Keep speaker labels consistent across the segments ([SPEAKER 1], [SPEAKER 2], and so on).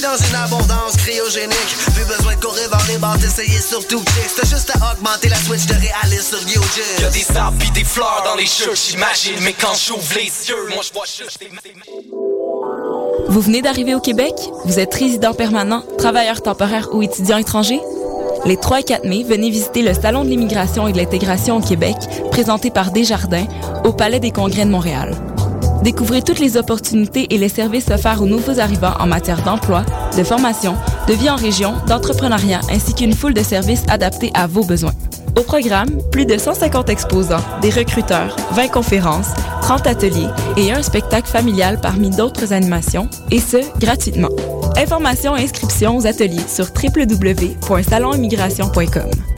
[SPEAKER 1] Dans une abondance cryogénique. Plus besoin de courir vers les barres, d'essayer surtout. T'as juste à augmenter la switch de réalisme sur
[SPEAKER 2] YoGym. Y'a des arbres pis des fleurs dans les cheveux, j'imagine. Mais quand j'ouvre les yeux, moi je vois juste des.
[SPEAKER 3] Vous venez d'arriver au Québec? Vous êtes résident permanent, travailleur temporaire ou étudiant étranger? Les 3 et 4 mai, venez visiter le Salon de l'immigration et de l'intégration au Québec, présenté par Desjardins, au Palais des Congrès de Montréal. Découvrez toutes les opportunités et les services offerts aux nouveaux arrivants en matière d'emploi, de formation, de vie en région, d'entrepreneuriat, ainsi qu'une foule de services adaptés à vos besoins. Au programme, plus de 150 exposants, des recruteurs, 20 conférences, 30 ateliers et un spectacle familial parmi d'autres animations, et ce, gratuitement. Informations et inscriptions aux ateliers sur www.salonimmigration.com.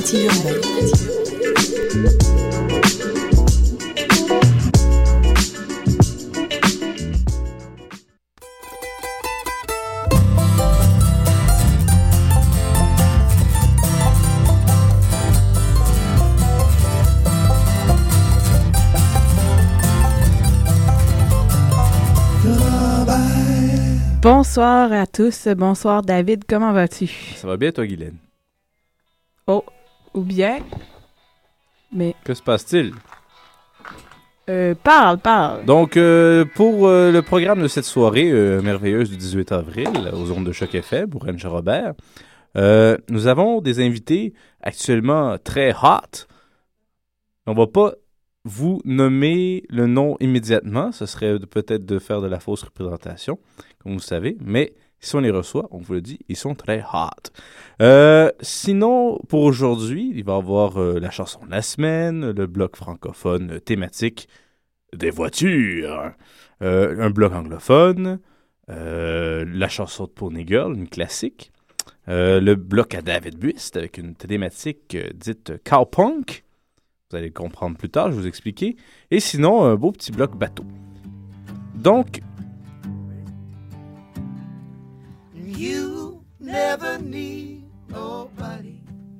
[SPEAKER 3] urbaine.
[SPEAKER 4] Bonsoir à tous. Bonsoir David, comment vas-tu?
[SPEAKER 5] Ça va bien toi Guylaine?
[SPEAKER 4] Oh, ou bien. Mais.
[SPEAKER 5] Que se passe-t-il?
[SPEAKER 4] Euh, parle, parle.
[SPEAKER 5] Donc, euh, pour euh, le programme de cette soirée merveilleuse du 18 avril, aux ondes de choc FM, pour Rennes Robert, nous avons des invités actuellement très hot. On va pas vous nommer le nom immédiatement, ce serait peut-être de faire de la fausse représentation, comme vous savez, mais si on les reçoit, on vous le dit, ils sont très hot. Euh, sinon, pour aujourd'hui, il va y avoir euh, la chanson de la semaine, le bloc francophone thématique des voitures, euh, un bloc anglophone, la chanson de Pony Girl, une classique, le bloc à David Buist avec une thématique dite cowpunk, vous allez le comprendre plus tard, je vais vous expliquer. Et sinon, un beau petit bloc bateau. Donc,
[SPEAKER 6] You never need nobody.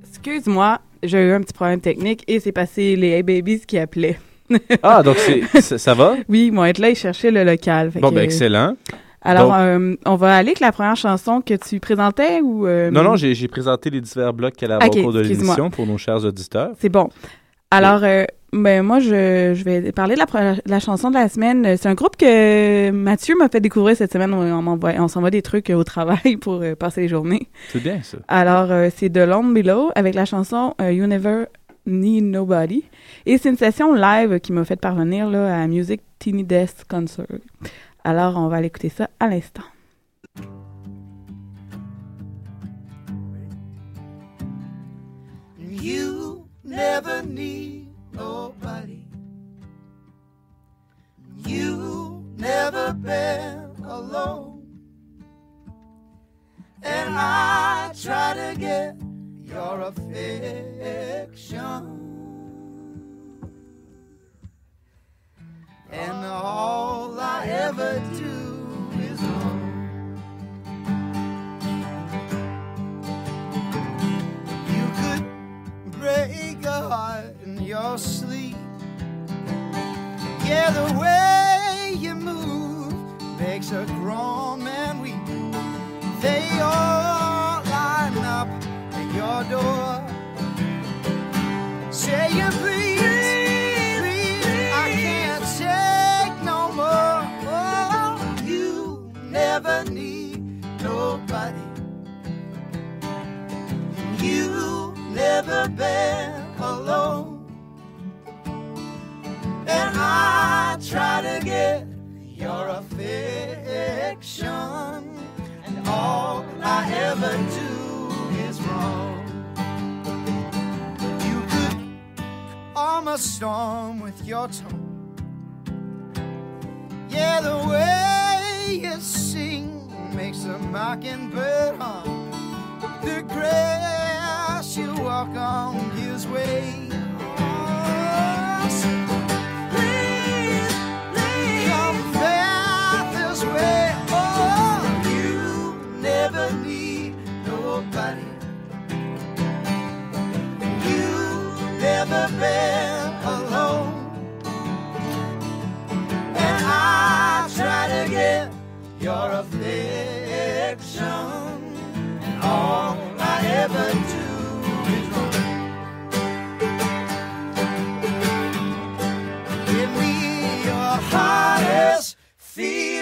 [SPEAKER 4] Excuse-moi, j'ai eu un petit problème technique et c'est passé les Hey Babies qui appelaient.
[SPEAKER 5] ah, donc c'est, ça, ça va?
[SPEAKER 4] Oui, ils vont être là, ils cherchaient le local.
[SPEAKER 5] Bon,
[SPEAKER 4] que-
[SPEAKER 5] ben excellent.
[SPEAKER 4] Alors,
[SPEAKER 5] Donc-
[SPEAKER 4] euh, on va aller avec la première chanson que tu présentais ou... euh,
[SPEAKER 5] Non, non, j'ai, j'ai présenté les divers blocs qu'elle a
[SPEAKER 4] Ok,
[SPEAKER 5] au cours de
[SPEAKER 4] excuse-moi.
[SPEAKER 5] l'émission pour nos chers auditeurs.
[SPEAKER 4] C'est bon. Alors, euh, ben moi, je, je vais parler de la, pro- la chanson de la semaine. C'est un groupe que Mathieu m'a fait découvrir cette semaine. On, on s'envoie des trucs euh, au travail pour euh, passer les journées.
[SPEAKER 5] C'est bien ça.
[SPEAKER 4] Alors, euh, c'est de Long Below avec la chanson euh, You Never Need Nobody. Et c'est une session live qui m'a fait parvenir là, à Music Teeny Desk Concert. Alors, on va aller écouter ça à l'instant.
[SPEAKER 6] Never need nobody. You never been alone. And I try to get your affection. And all I ever do is your sleep. Yeah, the way you move makes a grown man weep. They all line up at your door. Say you please, I can't take no more. Oh, you never never been alone. And I try to get your affection, and all I ever do is wrong. You could calm a storm with your tone. Yeah, the way you sing makes a mockingbird hum. The grass you walk on gives way. Oh, so please, please come back this way. Oh, you never need nobody. You never been alone. And I try to get your affection. And all I ever do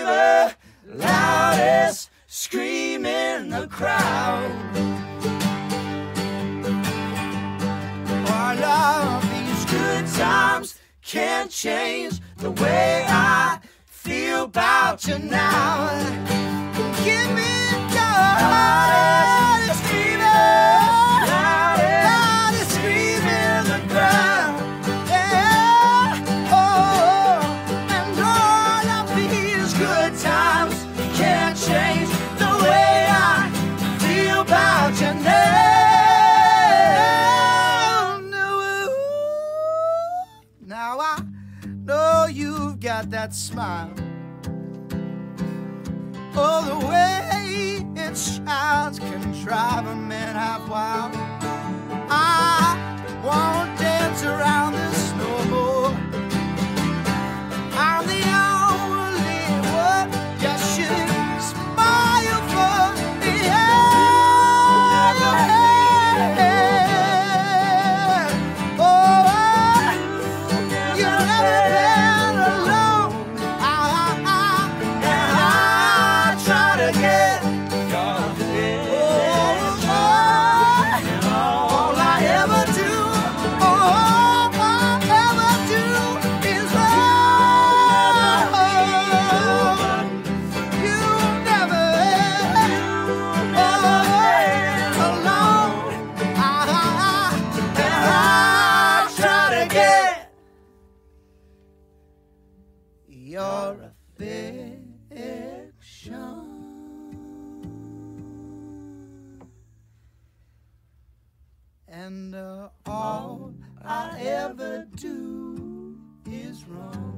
[SPEAKER 6] fever, loudest scream in the crowd. All of these good times can't change the way I feel about you now. Give me your hottest got that smile. Oh, the way it shines can drive a man half wild. I won't dance around this no. And uh, all I ever do is wrong.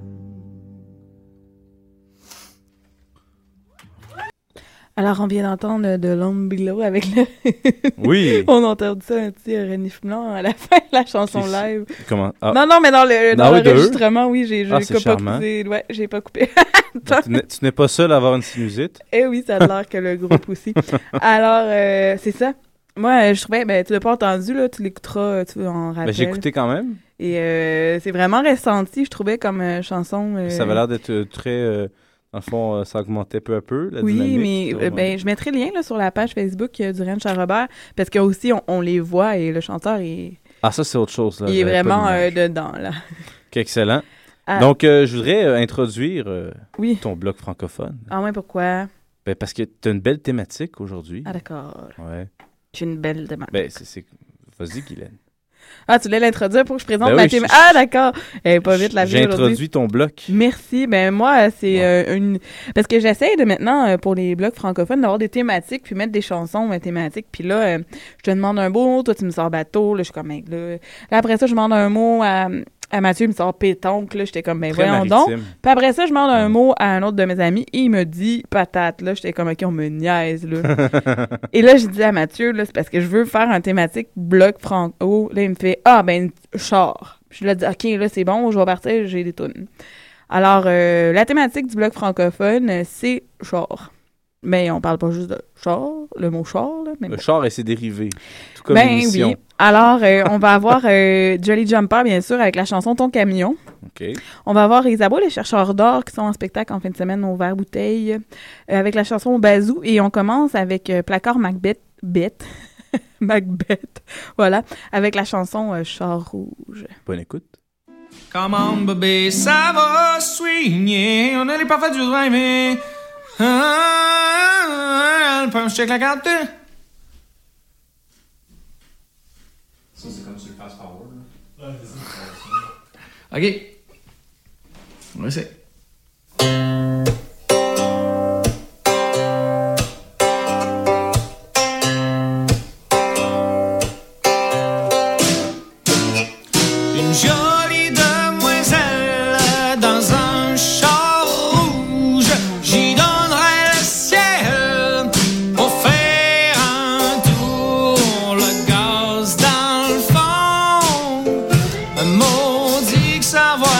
[SPEAKER 4] Alors, on vient d'entendre de l'homme below avec le.
[SPEAKER 5] Oui.
[SPEAKER 4] on a entendu ça, un petit reniflement à la fin de la chanson live.
[SPEAKER 5] Comment? Ah.
[SPEAKER 4] Non, non, mais dans le dans
[SPEAKER 5] oui,
[SPEAKER 4] l'enregistrement, j'ai j'ai
[SPEAKER 5] Ah,
[SPEAKER 4] pas coupé. Ouais, j'ai pas coupé.
[SPEAKER 5] Donc, tu n'es- tu n'es pas seul à avoir une sinusite.
[SPEAKER 4] Eh oui, ça a l'air que le groupe aussi. Alors, euh, c'est ça. Moi, euh, je trouvais, ben, tu l'as pas entendu, là, tu l'écouteras, euh, tu en rappelles.
[SPEAKER 5] Ben, j'ai écouté quand même.
[SPEAKER 4] Et euh, c'est vraiment ressenti, je trouvais, comme euh, chanson. euh,
[SPEAKER 5] Ça avait l'air d'être très. dans le fond, ça augmentait peu à peu, la
[SPEAKER 4] Oui, mais ben, je mettrai le lien là, sur la page Facebook du Ranch à Robert, parce que aussi on, on les voit et le chanteur est,
[SPEAKER 5] Ah, ça, c'est autre chose. Là.
[SPEAKER 4] il est vraiment dedans. là.
[SPEAKER 5] Excellent.
[SPEAKER 4] Ah.
[SPEAKER 5] Donc, je voudrais introduire
[SPEAKER 4] Oui.
[SPEAKER 5] ton bloc francophone.
[SPEAKER 4] Ah ouais, pourquoi?
[SPEAKER 5] Ben, parce que tu as une belle thématique aujourd'hui.
[SPEAKER 4] Ah d'accord.
[SPEAKER 5] Ouais.
[SPEAKER 4] J'ai une belle demande.
[SPEAKER 5] Ben, c'est. Vas-y, Guylaine.
[SPEAKER 4] Ah, tu voulais l'introduire pour que je présente
[SPEAKER 5] Ben
[SPEAKER 4] ma
[SPEAKER 5] oui,
[SPEAKER 4] théma-
[SPEAKER 5] je-
[SPEAKER 4] Ah d'accord. Eh, pas vite la vie
[SPEAKER 5] J'ai introduit ton bloc.
[SPEAKER 4] Merci. Ben moi, c'est euh, une parce que j'essaie de maintenant euh, pour les blogs francophones d'avoir des thématiques puis mettre des chansons euh, thématiques. Puis là, euh, je te demande un mot, toi tu me sors bateau, là je suis comme mec là. Là, après ça, je demande un mot à, à Mathieu, il me sort pétonque, là j'étais comme ben
[SPEAKER 5] Très
[SPEAKER 4] voyons donc. Puis après ça, je demande un mot à un autre de mes amis et il me dit patate. Là, j'étais comme ok, on me niaise là. et là, j'ai dit à Mathieu là, c'est parce que je veux faire un thématique bloc franco. Là, il me fait ah ben char. Puis je lui ai dit, OK, là, c'est bon, je vais partir, j'ai des tunes. Alors, euh, la thématique du bloc francophone, c'est char. Mais on parle pas juste de char, le mot char, là, mais
[SPEAKER 5] Le
[SPEAKER 4] bon.
[SPEAKER 5] char et ses dérivés. Tout comme
[SPEAKER 4] Ben oui. Alors, euh, on va avoir euh, Jolly Jumper, bien sûr, avec la chanson Ton camion.
[SPEAKER 5] OK.
[SPEAKER 4] On va avoir Isabeau, les chercheurs d'or, qui sont en spectacle en fin de semaine au Vert Bouteille, euh, avec la chanson Bazou. Et on commence avec euh, Placard Macbeth. Bête. Macbeth. Voilà. Avec la chanson euh, Char rouge.
[SPEAKER 5] Bonne écoute.
[SPEAKER 7] Come on, bébé, ça va swinger. On a les parfaits du driving. Ah, le punch check la carte.
[SPEAKER 8] Ça, c'est comme sur le fast forward.
[SPEAKER 7] Ok. On va maudit que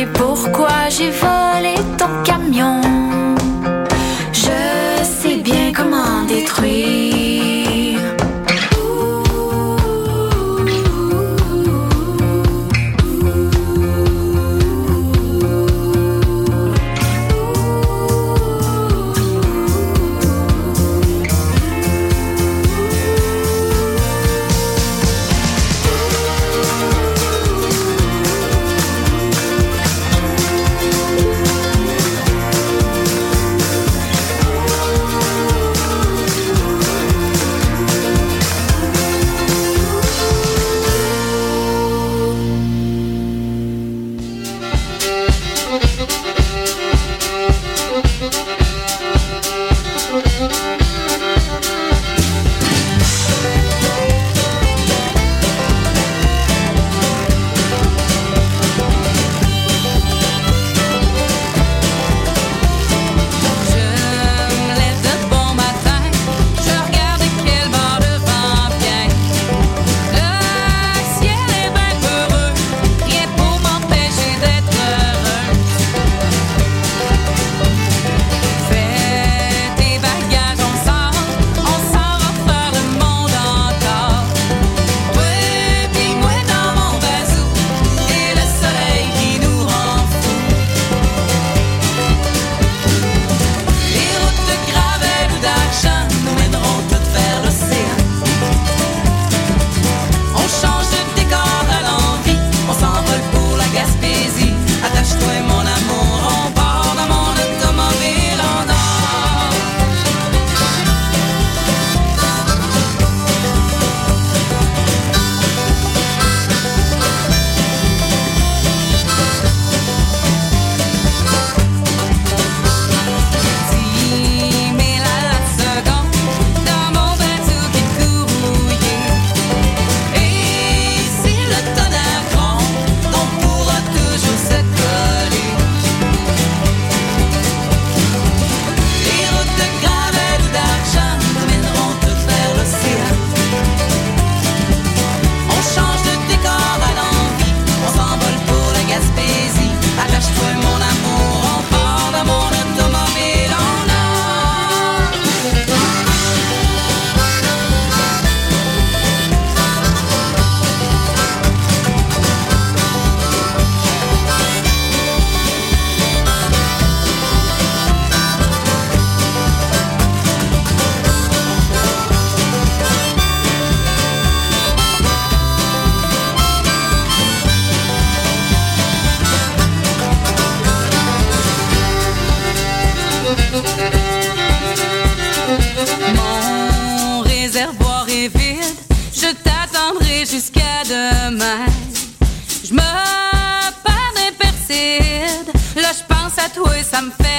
[SPEAKER 9] et pourquoi
[SPEAKER 10] j'y vais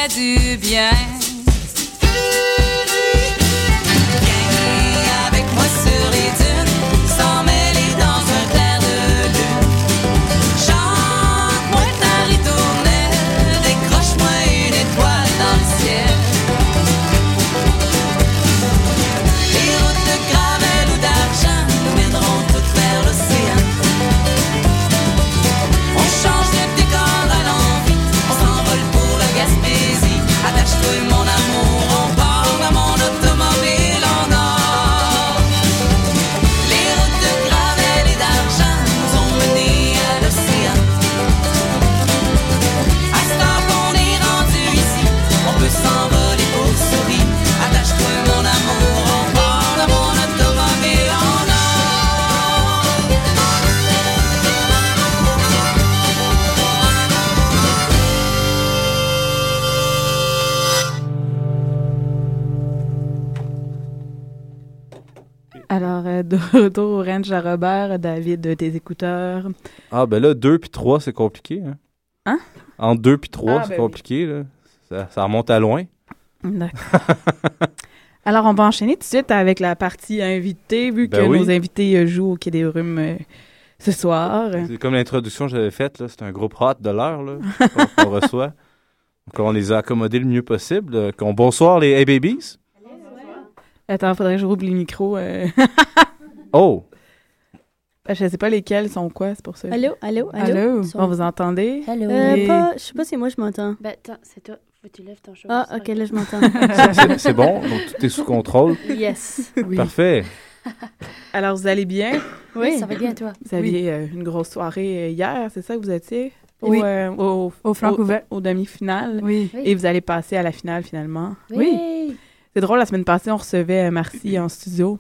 [SPEAKER 10] du bien.
[SPEAKER 4] retour au ranch à Robert, David, tes écouteurs.
[SPEAKER 5] Ah, ben là, 2 puis 3, c'est compliqué. Hein?
[SPEAKER 4] hein?
[SPEAKER 5] En 2 puis 3,
[SPEAKER 4] ah,
[SPEAKER 5] c'est
[SPEAKER 4] ben
[SPEAKER 5] compliqué. Là. Ça, remonte à loin.
[SPEAKER 4] D'accord. Alors, on va enchaîner tout de suite avec la partie invitée, vu
[SPEAKER 5] ben
[SPEAKER 4] que nos invités euh, jouent au Quai des Brumes euh, ce soir.
[SPEAKER 5] C'est comme l'introduction que j'avais faite, c'est un groupe hot de l'heure qu'on reçoit. Donc, on les a accommodés le mieux possible. Euh, bonsoir les A-Babies.
[SPEAKER 4] Attends, faudrait que je roule les micros. Euh...
[SPEAKER 5] Oh!
[SPEAKER 4] Ben, je ne sais pas lesquels sont quoi, c'est pour ça.
[SPEAKER 11] Allô, allô, allô?
[SPEAKER 4] allô? On vous entendez? Allô?
[SPEAKER 11] Euh,
[SPEAKER 4] Et...
[SPEAKER 11] pas... je sais pas si moi je m'entends.
[SPEAKER 12] Ben, attends, c'est toi. Tu lèves ton chapeau.
[SPEAKER 11] Ah, ok, là je m'entends.
[SPEAKER 5] c'est bon, donc tout est sous contrôle.
[SPEAKER 11] Yes.
[SPEAKER 4] Oui.
[SPEAKER 5] Parfait.
[SPEAKER 4] Alors, vous allez bien?
[SPEAKER 12] Oui, ça va bien, toi?
[SPEAKER 4] Vous aviez euh, une grosse soirée euh, hier, c'est ça que vous étiez?
[SPEAKER 13] Oui.
[SPEAKER 4] Au, euh, au, demi-finale.
[SPEAKER 13] Oui.
[SPEAKER 4] Et vous allez passer à la finale finalement.
[SPEAKER 12] Oui. oui.
[SPEAKER 4] C'est drôle, la semaine passée, on recevait Marcy en studio.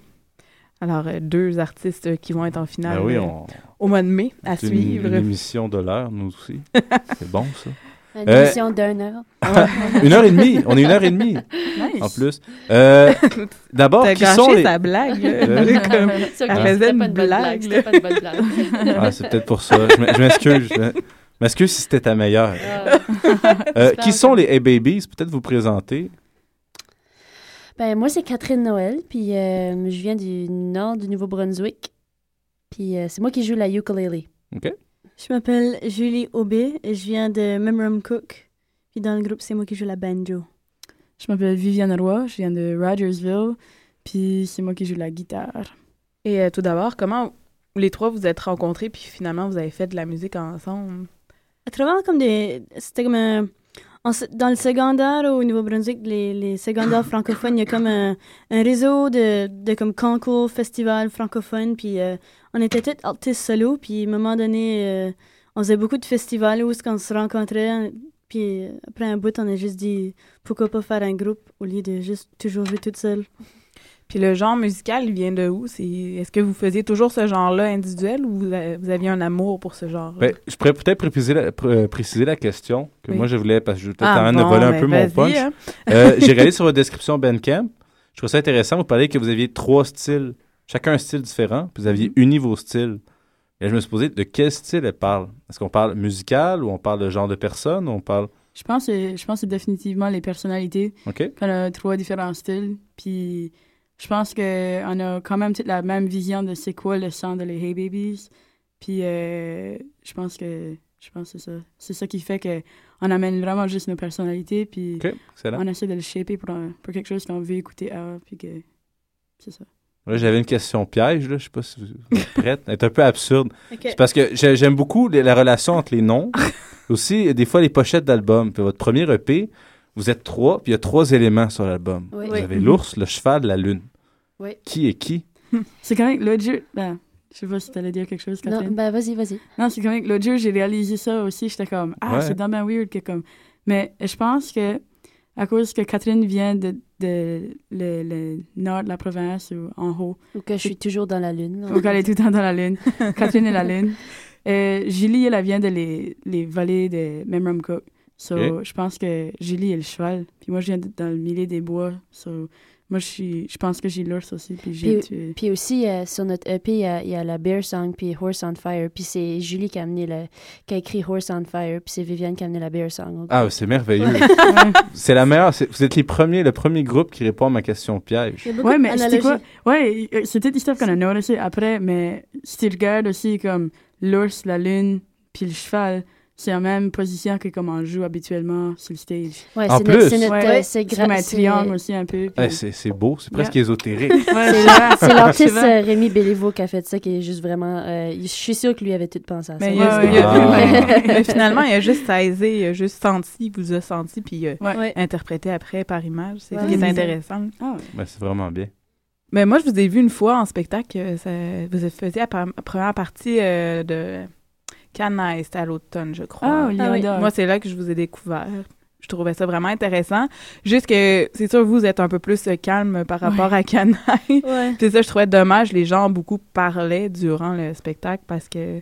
[SPEAKER 4] Alors, euh, deux artistes euh, qui vont être en finale
[SPEAKER 5] Ben oui,
[SPEAKER 4] euh,
[SPEAKER 5] on-
[SPEAKER 4] au mois de mai à
[SPEAKER 5] C'est une,
[SPEAKER 4] suivre.
[SPEAKER 5] une émission de l'heure, nous aussi. C'est bon, ça.
[SPEAKER 12] Une
[SPEAKER 5] Euh,
[SPEAKER 12] émission d'une heure.
[SPEAKER 5] une heure et demie. On est une heure et demie.
[SPEAKER 12] Nice.
[SPEAKER 5] En plus. Euh, D'abord, qui sont les...
[SPEAKER 4] sa blague.
[SPEAKER 5] Euh,
[SPEAKER 4] Comme- elle faisait une blague.
[SPEAKER 12] blague, c'était pas une bonne blague.
[SPEAKER 5] Ah, c'est peut-être pour ça. Je m'excuse. Je m'excuse si c'était ta meilleure.
[SPEAKER 12] Ah.
[SPEAKER 5] Euh, qui sont les Hey Babies? Peut-être vous présenter.
[SPEAKER 12] Ben, moi, c'est Catherine Noël, puis euh, je viens du nord du Nouveau-Brunswick. Puis euh, c'est moi qui joue la ukulele.
[SPEAKER 5] OK.
[SPEAKER 11] Je m'appelle Julie Aubé et je viens de Memram Cook. Puis dans le groupe, c'est moi qui joue la banjo.
[SPEAKER 13] Je m'appelle Viviane Roy, je viens de Rogersville, puis c'est moi qui joue la guitare.
[SPEAKER 4] Et euh, tout d'abord, comment les trois vous êtes rencontrés puis finalement vous avez fait de la musique ensemble?
[SPEAKER 11] À travers comme des. C'était comme un. En dans le secondaire au Nouveau-Brunswick, les, les secondaires francophones, il y a comme un, un réseau de, de comme concours, festivals francophones. Puis euh, on était tous artistes solo. Puis à un moment donné, euh, on faisait beaucoup de festivals où on se rencontrait. Puis euh, après un bout, on a juste dit pourquoi pas faire un groupe au lieu de juste toujours jouer toute seule.
[SPEAKER 4] Puis le genre musical, il vient de où? C'est Est-ce que vous faisiez toujours ce genre-là individuel ou vous, a- vous aviez un amour pour ce genre?
[SPEAKER 5] Ben, je pourrais peut-être préciser la, pr- euh, préciser la question que
[SPEAKER 4] Oui.
[SPEAKER 5] moi je voulais, parce que je peut-être
[SPEAKER 4] Ah,
[SPEAKER 5] en train de
[SPEAKER 4] bon,
[SPEAKER 5] voler un
[SPEAKER 4] ben,
[SPEAKER 5] peu mon punch.
[SPEAKER 4] hein.
[SPEAKER 5] Euh, J'ai regardé sur votre description Bandcamp. Je trouve ça intéressant. Vous parlez que vous aviez trois styles, chacun un style différent, puis vous aviez uni vos styles. Et là, je me suis posé de quel style elle parle. Est-ce qu'on parle musical ou on parle de genre de personne ou on parle.
[SPEAKER 13] Je pense que je pense que c'est définitivement les personnalités.
[SPEAKER 5] OK.
[SPEAKER 13] On a trois différents styles, puis je pense que on a quand même toute la même vision de c'est quoi le son de les Hey Babies. Puis euh, je pense que je pense que c'est ça. C'est ça qui fait que on amène vraiment juste nos personnalités, puis on essaie de le shaper pour, un- pour quelque chose qu'on veut écouter avant, puis que c'est ça.
[SPEAKER 5] Là, j'avais une question piège, là. Je sais pas si vous êtes prête. Elle est un peu absurde.
[SPEAKER 13] Ok.
[SPEAKER 5] C'est parce que j'ai- j'aime beaucoup les- la relation entre les noms. Aussi, des fois, les pochettes d'albums. Votre premier EP, vous êtes trois, puis il y a trois éléments sur l'album.
[SPEAKER 12] Oui.
[SPEAKER 5] Vous
[SPEAKER 12] Oui.
[SPEAKER 5] avez l'ours, le cheval, la lune.
[SPEAKER 12] Oui.
[SPEAKER 5] Qui est qui?
[SPEAKER 13] C'est quand même l'autre jour. Ben, je sais pas si t'allais dire quelque chose,
[SPEAKER 12] Non,
[SPEAKER 13] Catherine.
[SPEAKER 12] ben vas-y, vas-y.
[SPEAKER 13] Non, c'est quand même que l'autre jour, j'ai réalisé ça aussi. J'étais comme, ah,
[SPEAKER 5] Ouais.
[SPEAKER 13] c'est dommage weird que comme. Mais je pense que, à cause que Catherine vient de, de le, le nord de la province ou en haut.
[SPEAKER 12] Ou que je suis toujours dans la lune.
[SPEAKER 13] Ou qu'elle est tout le temps dans la lune. Catherine est la lune. Euh, Julie, elle, vient de les, les vallées de Memram Cook. So, je pense que Julie est le cheval. Puis moi, je viens dans le milieu des bois. So, moi, je, suis, je pense que j'ai l'ours aussi. Puis j'ai
[SPEAKER 12] Puis,
[SPEAKER 13] tué.
[SPEAKER 12] puis aussi, euh, sur notre EP, il y a, il y a la Bear Song puis Horse on Fire. Puis c'est Julie qui a, amené le, qui a écrit Horse on Fire. Puis c'est Viviane qui a amené la Bear Song.
[SPEAKER 5] Ah, c'est merveilleux.
[SPEAKER 12] Ouais.
[SPEAKER 5] c'est la meilleure. c'est- Vous êtes les premiers, le premier groupe qui répond à ma question piège.
[SPEAKER 13] Ouais, mais c'était quoi? Ouais, euh, c'était des stuff qu'on a noticé après, mais si tu regardes aussi comme l'ours, la lune, puis le cheval, c'est la même position que comme on joue habituellement sur le stage.
[SPEAKER 12] Ouais,
[SPEAKER 5] En
[SPEAKER 12] c'est
[SPEAKER 5] plus.
[SPEAKER 12] notre- c'est notre-
[SPEAKER 13] Ouais,
[SPEAKER 12] euh,
[SPEAKER 13] comme un triangle aussi un peu. puis-
[SPEAKER 5] Eh, c'est c'est beau, c'est presque
[SPEAKER 13] Yeah.
[SPEAKER 5] ésotérique.
[SPEAKER 13] Ouais,
[SPEAKER 12] C'est l'artiste euh, Rémi Béliveau qui a fait ça, qui est juste vraiment. euh, je suis sûre que lui avait tout pensé à ça.
[SPEAKER 4] Mais, il a- il a-
[SPEAKER 5] Ah.
[SPEAKER 4] mais- finalement, il a juste saisé, il a juste senti, il vous a senti, puis il a
[SPEAKER 13] Ouais.
[SPEAKER 4] interprété après par image. C'est
[SPEAKER 12] Ouais,
[SPEAKER 4] ce qui est intéressant.
[SPEAKER 13] Ah,
[SPEAKER 5] Ben, c'est vraiment bien.
[SPEAKER 4] Mais moi, je vous ai vu une fois en spectacle. euh, ça- vous faisiez la pre- première partie euh, de Canaille, c'était à l'automne, je crois.
[SPEAKER 13] Ah,
[SPEAKER 4] oui.
[SPEAKER 13] d'Or.
[SPEAKER 4] Moi, c'est là que je vous ai découvert. Je trouvais ça vraiment intéressant. Juste que, c'est sûr, vous êtes un peu plus calme par rapport
[SPEAKER 13] Ouais.
[SPEAKER 4] à Canaille.
[SPEAKER 11] Ouais.
[SPEAKER 4] c'est ça, je trouvais dommage. Les gens beaucoup parlaient durant le spectacle parce que.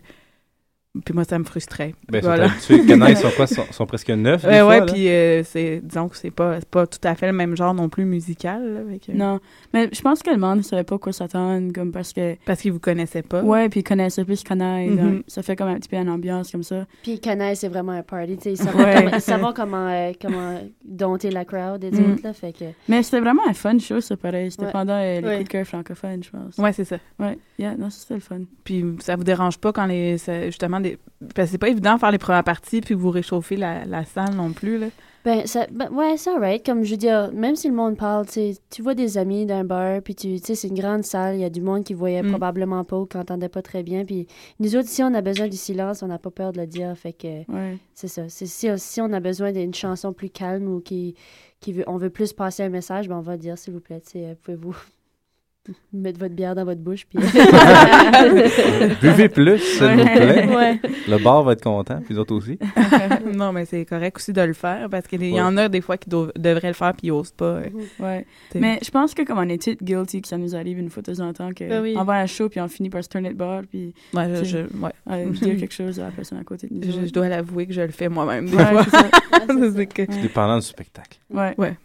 [SPEAKER 4] Puis moi, ça me frustrait.
[SPEAKER 5] Ben,
[SPEAKER 4] Voilà.
[SPEAKER 5] sont habitués. Canaille sont quoi? Sont, sont presque neuf, des
[SPEAKER 4] Ouais,
[SPEAKER 5] fois,
[SPEAKER 4] ouais,
[SPEAKER 5] là?
[SPEAKER 4] puis euh, c'est, disons que c'est pas, c'est pas tout à fait le même genre non plus musical. là, fait que-
[SPEAKER 13] Non, mais je pense que le monde ne savait pas quoi s'attendre, comme parce que...
[SPEAKER 4] Parce qu'ils vous connaissaient pas.
[SPEAKER 13] Ouais, puis ils connaissaient plus Canaille,
[SPEAKER 4] Mhm.
[SPEAKER 13] donc ça fait comme un petit peu une ambiance comme ça.
[SPEAKER 12] Puis Canaille, c'est vraiment un party. tu sais, Ils savent
[SPEAKER 13] Ouais.
[SPEAKER 12] comment, ils savent comment, euh, comment dompter la crowd et
[SPEAKER 13] Mm.
[SPEAKER 12] autres. Là, fait que...
[SPEAKER 13] Mais c'était vraiment un fun show, ça, pareil. C'était
[SPEAKER 12] Ouais.
[SPEAKER 13] pendant euh, les
[SPEAKER 12] Ouais.
[SPEAKER 13] coups de cœur francophones, je pense.
[SPEAKER 4] Ouais, c'est ça.
[SPEAKER 13] Ouais, yeah, non, c'était le fun.
[SPEAKER 4] Puis ça vous dérange pas quand les ça- justement des parce que c'est pas évident de faire les premières parties puis vous réchauffer la, la salle non plus là.
[SPEAKER 12] Ben, ça, ben, ouais, c'est alright. Comme je veux dire, même si le monde parle, tu vois des amis d'un bar, puis tu sais, c'est une grande salle, il y a du monde qui voyait
[SPEAKER 4] Mm.
[SPEAKER 12] probablement pas ou qui entendait pas très bien. Puis nous autres, si on a besoin du silence, on n'a pas peur de le dire. Fait que
[SPEAKER 13] Ouais.
[SPEAKER 12] c'est ça. C'est, si, si on a besoin d'une chanson plus calme ou qui, qui veut, on veut plus passer un message, ben on va dire, s'il vous plaît, euh, pouvez-vous mettre votre bière dans votre bouche. Puis...
[SPEAKER 5] Buvez plus, s'il vous plaît.
[SPEAKER 12] Ouais.
[SPEAKER 5] Le bar va être content, puis les autres aussi.
[SPEAKER 4] non, mais c'est correct aussi de le faire parce qu'il y en a des fois qui devraient le faire puis ils osent pas.
[SPEAKER 13] Ouais.
[SPEAKER 4] T'sais.
[SPEAKER 13] Mais je pense que comme on est toutes guilty, que ça nous arrive une fois de temps en temps,
[SPEAKER 4] oui.
[SPEAKER 13] qu'on va à un show puis on finit par se tourner de bord puis
[SPEAKER 4] Ouais, je- ouais.
[SPEAKER 13] dire quelque chose à la personne à côté de nous.
[SPEAKER 4] Je, dois l'avouer que je le fais moi-même des
[SPEAKER 13] Ouais,
[SPEAKER 4] fois.
[SPEAKER 13] c'est
[SPEAKER 4] que-
[SPEAKER 5] dépendant du spectacle.
[SPEAKER 13] Ouais.
[SPEAKER 4] Ouais.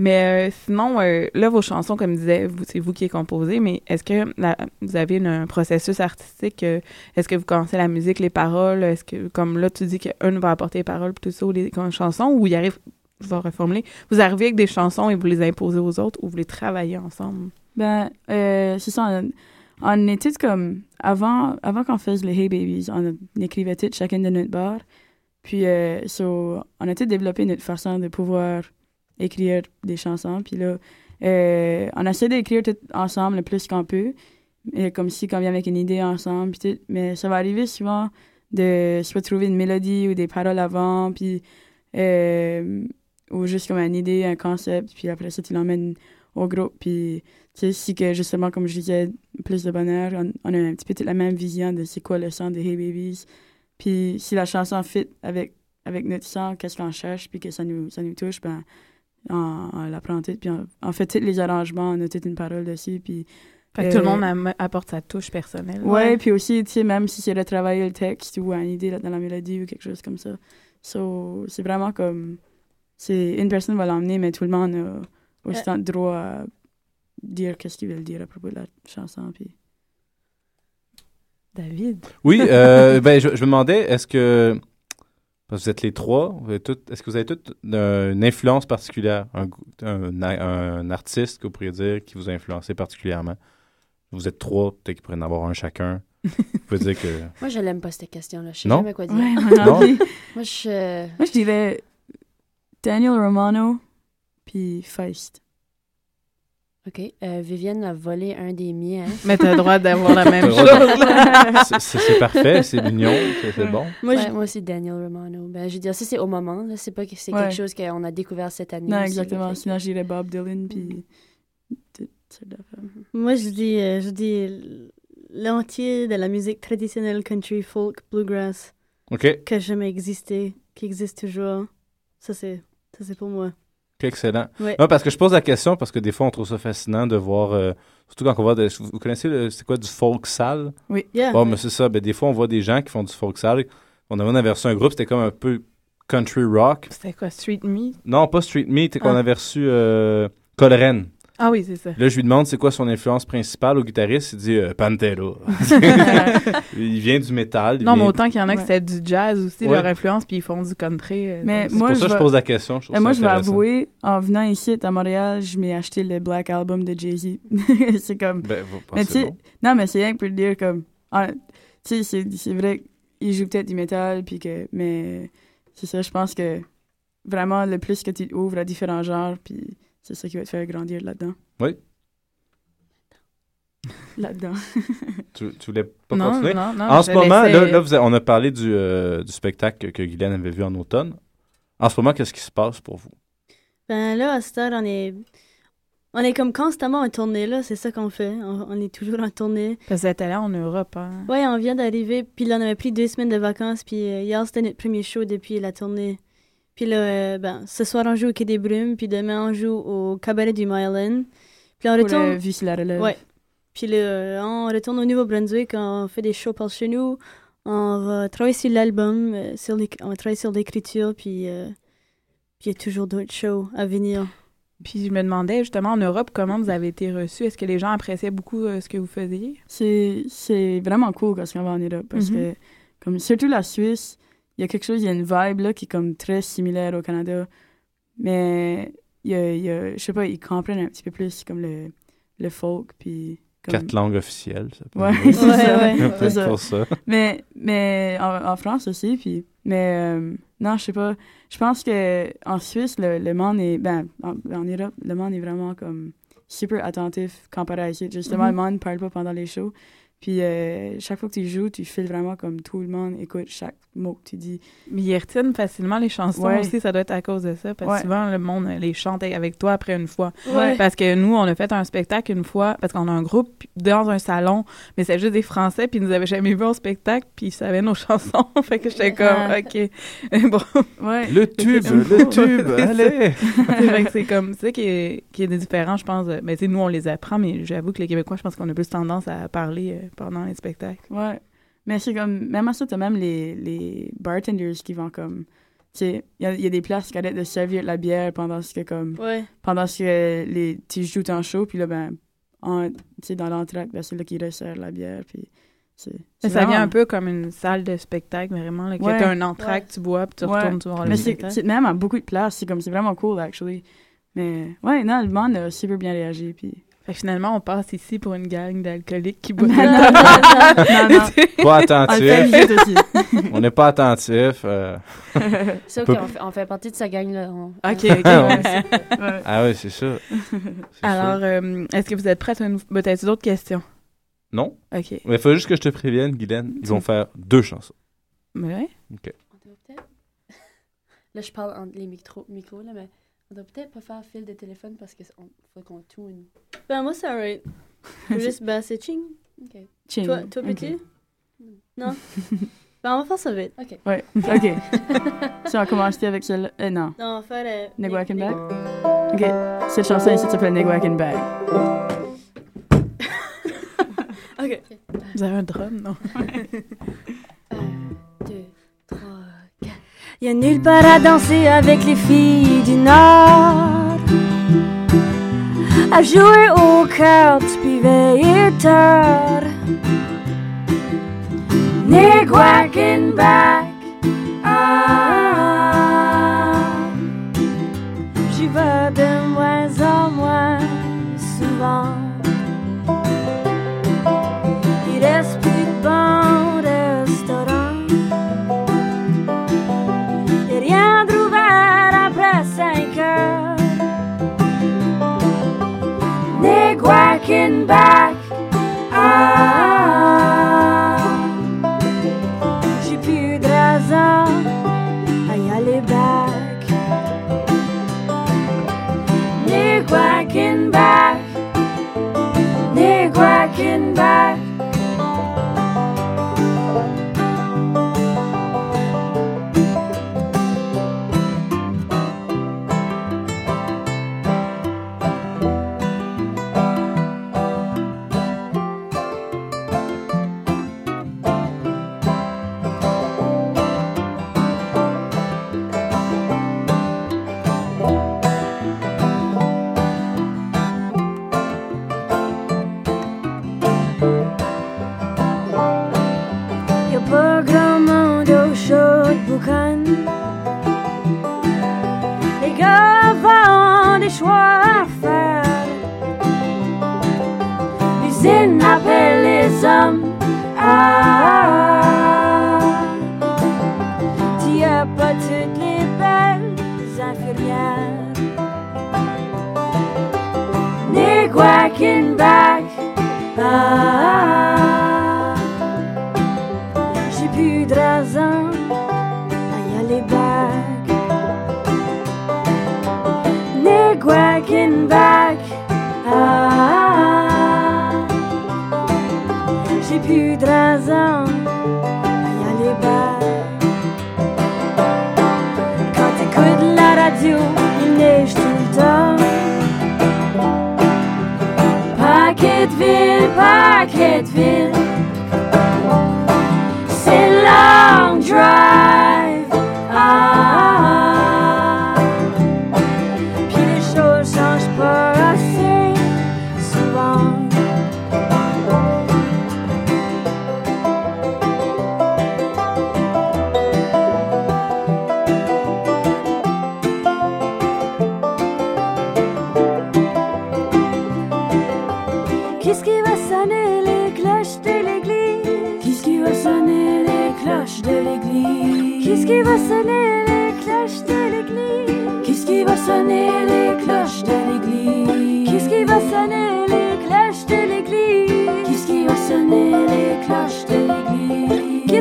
[SPEAKER 4] Mais euh, sinon, euh, là, vos chansons, comme disait, vous, c'est vous qui les composez, mais est-ce que la- vous avez un processus artistique? euh, est-ce que vous commencez la musique, les paroles? Est-ce que, comme là, tu dis qu'un va apporter les paroles, tout ça, ou les chansons, ou il arrive, je vais reformuler, vous arrivez avec des chansons et vous les imposez aux autres, ou vous les travaillez ensemble?
[SPEAKER 13] Ben, euh, c'est ça. On, on était comme. Avant, avant qu'on fasse les Hey Babies, on, écrivait toutes chacun de notre bar. Puis, so, on a tout développé notre façon de pouvoir écrire des chansons. Puis là, euh, on essaie d'écrire tout ensemble le plus qu'on peut. Et comme si on vient avec une idée ensemble. Puis tout. Mais ça va arriver souvent de soit trouver une mélodie ou des paroles avant. Puis, euh, ou juste comme une idée, un concept. Puis après ça, tu l'emmènes au groupe. Puis, si que justement, comme je disais, plus de bonheur, on, a un petit peu toute la même vision de c'est quoi le son des Hey Babies. Puis, si la chanson fit avec, avec notre son, qu'est-ce qu'on cherche, puis que ça nous, ça nous touche, ben, on, on la prend toute. Puis, on, on fait tous les arrangements, on a toute une parole dessus. Puis,
[SPEAKER 4] Fait que tout le
[SPEAKER 13] euh,
[SPEAKER 4] monde apporte sa touche personnelle.
[SPEAKER 13] Ouais, puis aussi, tu sais, même si c'est retravailler le texte ou une idée dans la mélodie ou quelque chose comme ça. So, c'est vraiment comme. C'est une personne va l'emmener, mais tout le monde a aussi
[SPEAKER 4] Euh.
[SPEAKER 13] le droit à dire qu'est-ce qu'il veut dire à propos de la chanson. Puis...
[SPEAKER 4] David?
[SPEAKER 5] Oui, euh, ben, je, je me demandais, est-ce que. Parce que vous êtes les trois, vous avez toutes- est-ce que vous avez toutes euh, une influence particulière, un, goût- un, un artiste que vous pourriez dire qui vous a influencé particulièrement? Vous êtes trois, peut-être qu'il pourrait en avoir un chacun. Vous pouvez dire que.
[SPEAKER 12] Moi, je l'aime pas cette question-là. Je sais
[SPEAKER 5] Non?
[SPEAKER 12] jamais quoi dire.
[SPEAKER 13] Ouais, moi non plus.
[SPEAKER 12] Moi, je.
[SPEAKER 13] Moi, je dirais Daniel Romano, puis Feist.
[SPEAKER 12] OK. Euh, Vivienne a volé un des miens.
[SPEAKER 4] Mais t'as le droit d'avoir la même chose.
[SPEAKER 5] C'est- parfait, c'est mignon, c'est c'est bon.
[SPEAKER 12] Moi,
[SPEAKER 13] Ouais.
[SPEAKER 12] moi aussi, Daniel Romano. Ben, je veux dire, ça, c'est au moment. là. C'est pas que c'est
[SPEAKER 13] Ouais.
[SPEAKER 12] quelque chose qu'on a découvert cette année.
[SPEAKER 13] Non,
[SPEAKER 12] aussi,
[SPEAKER 13] exactement. Sinon, je dirais Bob Dylan, puis. d'affaires.
[SPEAKER 11] Moi, je dis, euh, je dis l'entier de la musique traditionnelle country, folk, bluegrass.
[SPEAKER 5] OK.
[SPEAKER 11] Que jamais existé, qui existe toujours. Ça, c'est, ça, c'est pour moi.
[SPEAKER 5] Excellent.
[SPEAKER 11] Ouais.
[SPEAKER 5] Non, parce que je pose la question parce que des fois, on trouve ça fascinant de voir, euh, surtout quand on voit, des- vous connaissez, le- c'est quoi, du folk sale?
[SPEAKER 13] Oui.
[SPEAKER 11] Yeah.
[SPEAKER 5] Bon, mais c'est ça. Ben, des fois, on voit des gens qui font du folk sale. On avait, on avait reçu un groupe, c'était comme un peu country rock.
[SPEAKER 4] C'était quoi, Street Me?
[SPEAKER 5] Non, pas Street Meat, c'est qu'on
[SPEAKER 4] Ah.
[SPEAKER 5] avait reçu euh, Colren.
[SPEAKER 4] Ah oui, c'est ça.
[SPEAKER 5] Là, je lui demande c'est quoi son influence principale au guitariste? Il dit euh, Pantera. il vient du métal.
[SPEAKER 4] Non, mais autant qu'il y en a qui c'était du jazz aussi,
[SPEAKER 5] Ouais.
[SPEAKER 4] leur influence, puis ils font du country. euh,
[SPEAKER 13] Mais
[SPEAKER 4] donc-
[SPEAKER 5] C'est
[SPEAKER 13] moi,
[SPEAKER 5] pour ça que je pose la question. Je
[SPEAKER 13] moi, je vais avouer, en venant ici à Montréal, je m'ai acheté le Black Album de Jay-Z. c'est comme.
[SPEAKER 5] Ben, vous
[SPEAKER 13] mais
[SPEAKER 5] bon.
[SPEAKER 13] Non, mais c'est rien que pour le dire comme. ah, tu sais, c'est- c'est vrai qu'il joue peut-être du métal, puis que. Mais c'est ça, je pense que vraiment, le plus que tu ouvres à différents genres, puis c'est ça qui va te faire grandir là-dedans.
[SPEAKER 5] Oui.
[SPEAKER 13] Là-dedans.
[SPEAKER 5] Tu, tu voulais pas
[SPEAKER 4] Non,
[SPEAKER 5] continuer?
[SPEAKER 4] non, non,
[SPEAKER 5] en ce moment,
[SPEAKER 4] laissais-
[SPEAKER 5] là, là, vous avez- on a parlé du, euh, du spectacle que, Guylaine avait vu en automne. En ce moment, qu'est-ce qui se passe pour vous?
[SPEAKER 11] Ben là, à cette heure, on est, on est comme constamment en tournée, là. C'est ça qu'on fait. On, on est toujours en tournée.
[SPEAKER 4] Parce que vous êtes allé en Europe, hein?
[SPEAKER 11] Ouais, on vient d'arriver, puis là, on avait pris deux semaines de vacances, puis euh, hier, c'était notre premier show depuis la tournée. Puis là, euh, ben, ce soir, on joue au Quai des Brumes, puis demain, on joue au Cabaret du Myland. Puis on
[SPEAKER 13] Pour
[SPEAKER 11] retourne...
[SPEAKER 13] le Vue sur la relève.
[SPEAKER 11] Ouais. Puis là, euh, on retourne au Nouveau-Brunswick, on fait des shows par chez nous, on va travailler sur l'album, euh, on va travailler sur l'écriture, puis euh, puis il y a toujours d'autres shows à venir.
[SPEAKER 4] Puis je me demandais justement en Europe comment vous avez été reçus? Est-ce que les gens appréciaient beaucoup euh, ce que vous faisiez?
[SPEAKER 13] C'est, c'est vraiment cool quand on va en Europe parce
[SPEAKER 4] Mhm.
[SPEAKER 13] que, comme, surtout la Suisse, il y a quelque chose, il y a une vibe là, qui est comme très similaire au Canada. Mais, il y a, il y a- je sais pas, ils comprennent un petit peu plus comme le, le folk, puis
[SPEAKER 5] Quatre langues officielles, ça peut
[SPEAKER 13] Ouais,
[SPEAKER 5] être.
[SPEAKER 13] c'est ça.
[SPEAKER 5] Ouais, ouais.
[SPEAKER 13] c'est ça.
[SPEAKER 5] Pour ça.
[SPEAKER 13] Mais, mais en, en France aussi, puis... Mais euh, non, je sais pas. Je pense que en Suisse, le, le monde est... Ben, en, en Europe, le monde est vraiment comme super attentif comparé à ici. Justement,
[SPEAKER 4] Mhm.
[SPEAKER 13] le monde ne parle pas pendant les shows. Puis euh, chaque fois que tu joues, tu files vraiment comme tout le monde écoute chaque mot que tu dis.
[SPEAKER 4] Mais ils retiennent facilement les chansons
[SPEAKER 13] Ouais.
[SPEAKER 4] aussi, ça doit être à cause de ça. Parce
[SPEAKER 13] Ouais.
[SPEAKER 4] que souvent, le monde les chante avec toi après une fois.
[SPEAKER 13] Ouais.
[SPEAKER 4] Parce que nous, on a fait un spectacle une fois, parce qu'on a un groupe dans un salon, mais c'est juste des Français, puis ils nous avaient jamais vu au spectacle, puis ils savaient nos chansons. fait que j'étais comme,
[SPEAKER 13] Ah.
[SPEAKER 4] OK. bon.
[SPEAKER 13] Ouais.
[SPEAKER 5] Le tube, le tube, allez!
[SPEAKER 4] C'est vrai que c'est comme ça qui est, qui est différent, je pense. Mais tu sais, nous, on les apprend, mais j'avoue que les Québécois, je pense qu'on a plus tendance à parler euh, pendant les spectacles.
[SPEAKER 13] Ouais. Mais c'est comme, même à ça, t'as même les, les bartenders qui vont comme, tu sais, il y a, il y a des places qui arrêtent de servir de la bière pendant ce que comme,
[SPEAKER 9] Ouais.
[SPEAKER 13] pendant ce que les, tu joues ton show, puis là, ben, en- tu sais, dans l'entraque, ben, c'est là qu'ils resserrent la bière, puis c'est...
[SPEAKER 4] Ça vient un peu comme une salle de spectacle, vraiment. Là, que
[SPEAKER 13] Ouais.
[SPEAKER 4] t'as un entraque, tu bois, puis tu
[SPEAKER 13] Ouais.
[SPEAKER 4] retournes, tu le
[SPEAKER 13] Mais c'est même à beaucoup de places, c'est comme, c'est vraiment cool, actually. Mais, ouais, non, le monde a super bien réagi, puis...
[SPEAKER 4] Fait que finalement, on passe ici pour une gang d'alcooliques qui boivent.
[SPEAKER 13] Non, non, non, non.
[SPEAKER 5] Pas attentif. on n'est pas attentif. euh,
[SPEAKER 12] C'est
[SPEAKER 5] peut-
[SPEAKER 12] ok, on fait, on fait partie de sa gang là. On-
[SPEAKER 4] OK, OK. ouais.
[SPEAKER 5] Ah oui, c'est ça.
[SPEAKER 4] Alors, euh, est-ce que vous êtes prête à nous... Ben, t'as-tu d'autres questions?
[SPEAKER 5] Non.
[SPEAKER 4] OK.
[SPEAKER 5] Mais il faut juste que je te prévienne, Guylaine. Ils vont faire deux chansons.
[SPEAKER 4] Mais ouais.
[SPEAKER 5] OK.
[SPEAKER 12] Peut-être- Là, je parle entre les micros, micros, là, mais on doit peut-être pas faire fil de téléphone parce qu'il faut qu'on tune.
[SPEAKER 9] Ben, moi, c'est alright. Juste basser ching.
[SPEAKER 12] Ok.
[SPEAKER 13] Ching,
[SPEAKER 9] Toi, toi
[SPEAKER 13] ok.
[SPEAKER 9] peux-tu? Non? ben, on va faire ça vite.
[SPEAKER 12] Ok.
[SPEAKER 13] Ouais, ok. si on commence avec celle-là, euh, non.
[SPEAKER 9] Non, on va faire... Euh,
[SPEAKER 13] Negwack and Bag? Ok, cette chanson ici s'appelle and Bag.
[SPEAKER 9] OK.
[SPEAKER 4] Vous avez un drum, non?
[SPEAKER 12] Deux, trois.
[SPEAKER 9] Y a nulle part à danser avec les filles du Nord. À jouer aux cartes puis veiller tard. And back. Ah. J'y vais de moins en moins souvent.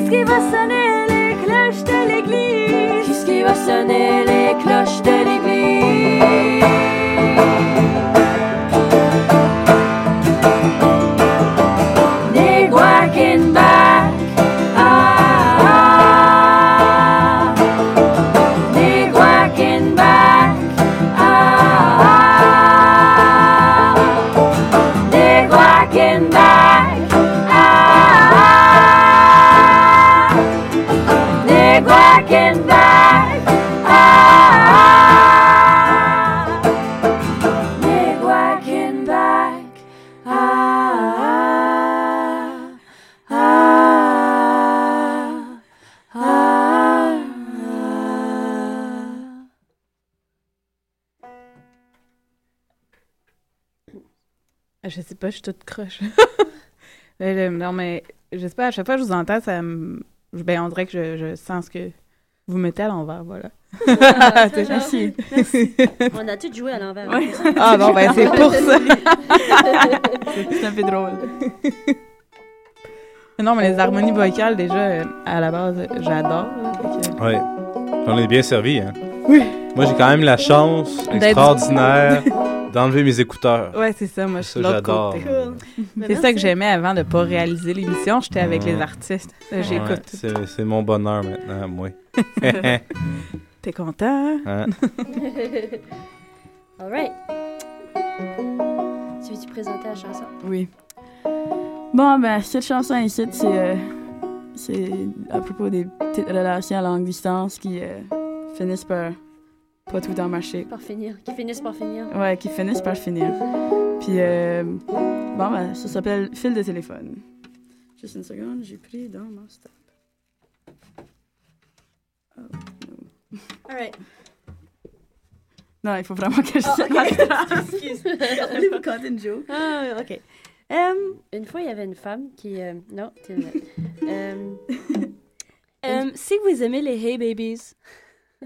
[SPEAKER 9] Qu'est-ce qui va sonner les cloches de l'église? Qu'est-ce qui va sonner les cloches de l'église?
[SPEAKER 4] Le- non, mais je sais pas, à chaque fois que je vous entends, ça me... Ben, on dirait que je, je sens ce que vous mettez à l'envers, voilà. C'est gentil.
[SPEAKER 12] Merci. On a tous joué à l'envers.
[SPEAKER 4] Ouais. Ah bon, ben c'est pour ça.
[SPEAKER 13] C'est un peu drôle.
[SPEAKER 4] Non, mais les harmonies vocales, déjà, euh, à la base, euh, j'adore. que-
[SPEAKER 5] Ouais. On est bien servi, hein?
[SPEAKER 4] Oui.
[SPEAKER 5] Moi, j'ai quand même la chance extraordinaire d'enlever mes écouteurs.
[SPEAKER 4] Ouais, c'est ça, moi, je suis l'autre
[SPEAKER 5] j'adore.
[SPEAKER 4] côté.
[SPEAKER 5] Cool.
[SPEAKER 12] Ben,
[SPEAKER 4] C'est ça que j'aimais avant de pas réaliser l'émission. J'étais avec les artistes. J'écoute.
[SPEAKER 5] c'est mon bonheur maintenant, moi.
[SPEAKER 4] T'es content?
[SPEAKER 5] Hein?
[SPEAKER 12] All right. Tu veux-tu présenter la chanson?
[SPEAKER 13] Oui. Bon, ben, cette chanson ici, c'est euh, c'est à propos des petites relations à longue distance qui euh, finissent par pas tout le temps marcher.
[SPEAKER 12] Par finir. Qui finissent par finir.
[SPEAKER 13] Ouais, qui finissent par finir. Puis, euh, bon, ben, ça s'appelle fil de téléphone. Juste une seconde, j'ai pris dans mon stop. Oh, no.
[SPEAKER 12] All right.
[SPEAKER 13] Non, il faut vraiment que je
[SPEAKER 12] Ah, ok.
[SPEAKER 13] Excuse. Est vous conter une joke.
[SPEAKER 12] Ah, ok. Euh, une fois, il y avait une femme qui. euh, non, t'es euh,
[SPEAKER 11] Euh, si vous aimez les Hey Babies,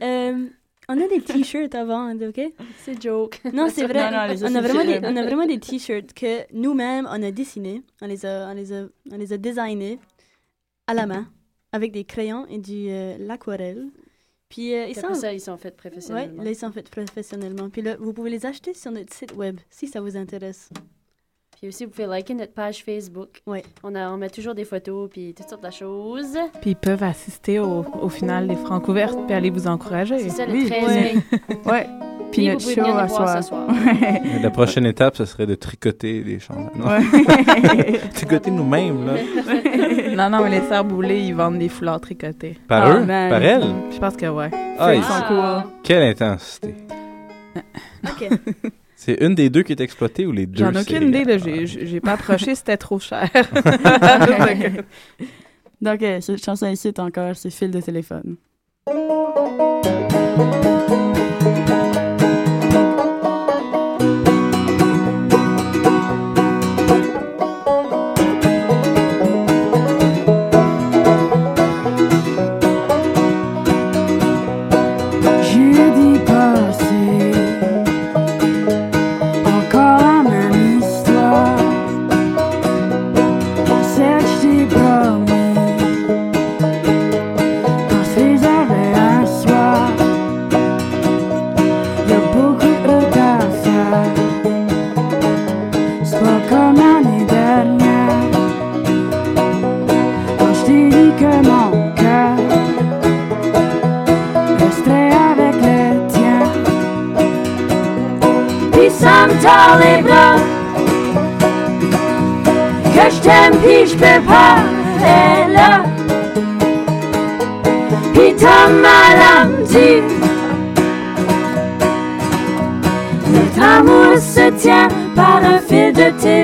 [SPEAKER 11] euh, on a des t-shirts à vendre, OK?
[SPEAKER 12] C'est joke.
[SPEAKER 11] Non, c'est vrai.
[SPEAKER 13] Non, non, les
[SPEAKER 11] on, a vraiment des,
[SPEAKER 13] t-shirts.
[SPEAKER 11] on a vraiment des t-shirts que nous-mêmes, on a dessinés. On les a, on les a, on les a designés à la main avec des crayons et du euh, l'aquarelle. Puis euh, ils sont...
[SPEAKER 12] ça, ils sont faits professionnellement.
[SPEAKER 11] là, ils sont faits professionnellement. Puis là, vous pouvez les acheter sur notre site web si ça vous intéresse.
[SPEAKER 12] Puis aussi, vous pouvez liker notre page Facebook.
[SPEAKER 11] Ouais.
[SPEAKER 12] On, a, on met toujours des photos puis toutes sortes de choses.
[SPEAKER 4] Puis ils peuvent assister au, au final des francs ouvertes puis aller vous encourager.
[SPEAKER 12] C'est ça, le
[SPEAKER 4] Oui.
[SPEAKER 12] 13
[SPEAKER 4] Ouais.
[SPEAKER 12] mai.
[SPEAKER 13] Ouais. Puis
[SPEAKER 12] Puis
[SPEAKER 13] notre
[SPEAKER 12] vous pouvez
[SPEAKER 13] show
[SPEAKER 12] venir
[SPEAKER 13] à soir.
[SPEAKER 12] ce soir.
[SPEAKER 13] Ouais.
[SPEAKER 5] La prochaine étape, ce serait de tricoter des. Non?
[SPEAKER 13] Ouais.
[SPEAKER 5] tricoter nous-mêmes, là.
[SPEAKER 4] non, non, mais les sœurs Boulay, ils vendent des foulards tricotés.
[SPEAKER 5] Par
[SPEAKER 13] Ah,
[SPEAKER 5] eux?
[SPEAKER 13] man.
[SPEAKER 5] Par elles?
[SPEAKER 4] Je pense que ouais.
[SPEAKER 5] Ah,
[SPEAKER 13] Ils
[SPEAKER 5] ils-
[SPEAKER 13] sont cool.
[SPEAKER 5] Quelle intensité.
[SPEAKER 11] OK.
[SPEAKER 5] C'est une des deux qui est exploitée ou les deux?
[SPEAKER 4] J'en ai aucune idée, là. J'ai- J'ai pas approché, c'était trop cher.
[SPEAKER 13] Donc, euh, cette chanson ici, encore, c'est fil de téléphone.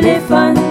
[SPEAKER 9] Téléphone.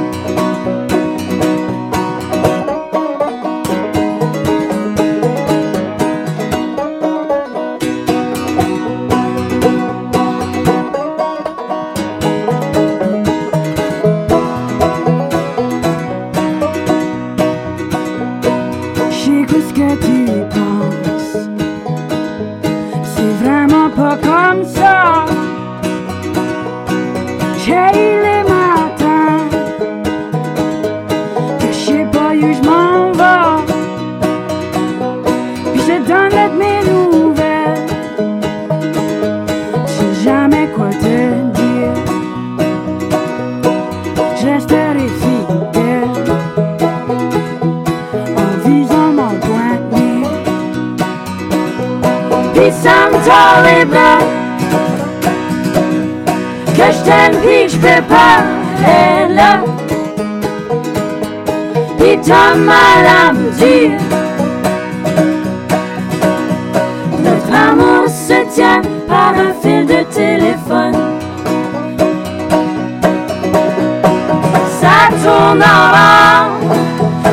[SPEAKER 9] Ça tourne en rond.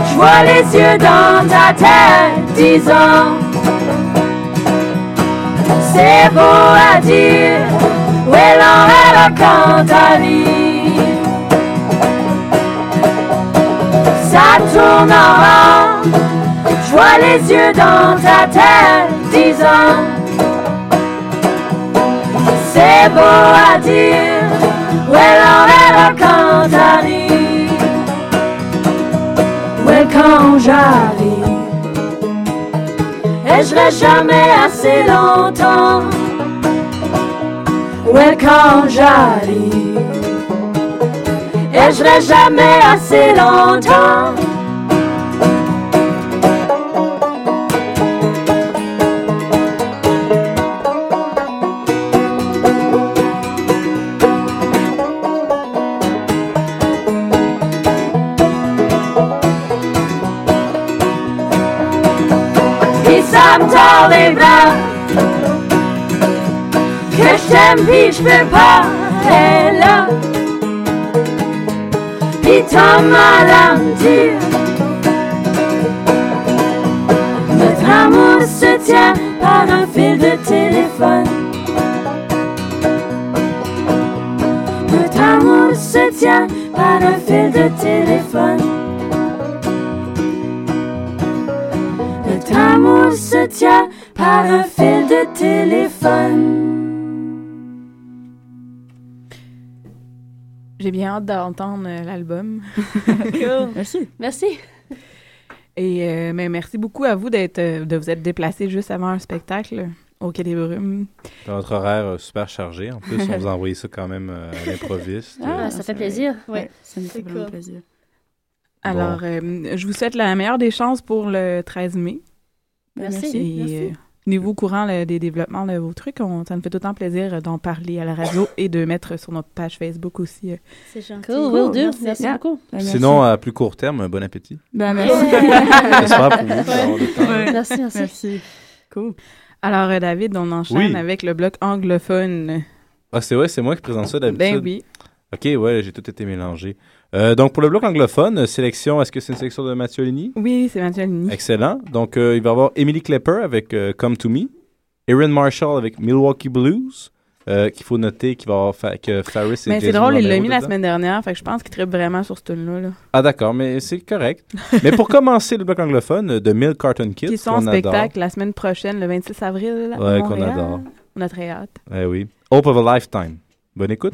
[SPEAKER 9] Je vois les yeux dans ta tête, disant C'est beau à dire. Est l'envers quand t'arrives Ça tourne en rond Je vois les yeux dans ta tête disant C'est beau à dire est l'envers quand t'arrives Quand j'arrive Et je reste jamais assez longtemps? Ouais, quand j'arrive, et je reste jamais assez longtemps? T'aime pis je peux pas être là Pis t'as mal à Notre amour se tient par un fil de téléphone. Notre amour se tient par un fil de téléphone
[SPEAKER 4] hâte d'entendre euh, l'album.
[SPEAKER 11] Cool.
[SPEAKER 4] Merci.
[SPEAKER 12] Merci.
[SPEAKER 4] Et euh, mais merci beaucoup à vous d'être euh, de vous être déplacés juste avant un spectacle au Quai des Brumes.
[SPEAKER 14] Dans notre horaire euh, super chargé. En plus, on vous a envoyé ça quand même euh, à l'improviste.
[SPEAKER 12] Ah, ça fait plaisir.
[SPEAKER 11] Ouais,
[SPEAKER 13] ça me fait vraiment
[SPEAKER 11] cool.
[SPEAKER 13] plaisir.
[SPEAKER 4] Alors, euh, je vous souhaite la meilleure des chances pour le 13 mai.
[SPEAKER 11] Merci.
[SPEAKER 4] Et,
[SPEAKER 11] merci.
[SPEAKER 4] Niveau au courant là, des développements de vos trucs, on- ça me fait autant plaisir euh, d'en parler à la radio et de mettre sur notre page Facebook aussi. euh.
[SPEAKER 11] C'est gentil.
[SPEAKER 12] Cool, will do.
[SPEAKER 11] Merci.
[SPEAKER 12] Merci beaucoup.
[SPEAKER 13] Ben, merci.
[SPEAKER 14] Sinon, à plus court terme, bon appétit.
[SPEAKER 13] Ben, merci.
[SPEAKER 14] J'espère pour vous. le temps.
[SPEAKER 13] Ouais.
[SPEAKER 12] Merci, merci.
[SPEAKER 13] Merci. Cool.
[SPEAKER 4] Alors, euh, David, on enchaîne
[SPEAKER 14] Oui.
[SPEAKER 4] avec le bloc anglophone.
[SPEAKER 14] Ah, c'est vrai, c'est moi qui présente ça d'habitude.
[SPEAKER 4] Ben oui.
[SPEAKER 14] Ok, ouais, j'ai tout été mélangé. Euh, donc, pour le bloc anglophone, sélection, est-ce que c'est une sélection de Mathieu Ligny?
[SPEAKER 4] Oui, c'est Mathieu Alini.
[SPEAKER 14] Excellent. Donc, euh, il va y avoir Emily Klepper avec euh, Come to Me, Erin Marshall avec Milwaukee Blues, qu'il faut noter qu'il va avoir fa- que Faris et
[SPEAKER 4] Mais c'est drôle, il l'a mis la semaine dernière, fait que je pense qu'il tripe vraiment sur ce tune-là. là.
[SPEAKER 14] Ah, d'accord, mais c'est correct. mais pour commencer le bloc anglophone, de Mill Carton Kids,
[SPEAKER 4] Qui sont en spectacle la semaine prochaine, le 26 avril. à
[SPEAKER 14] Ouais, qu'on adore.
[SPEAKER 4] On a très hâte.
[SPEAKER 14] Eh oui. Hope of a Lifetime. Bonne écoute.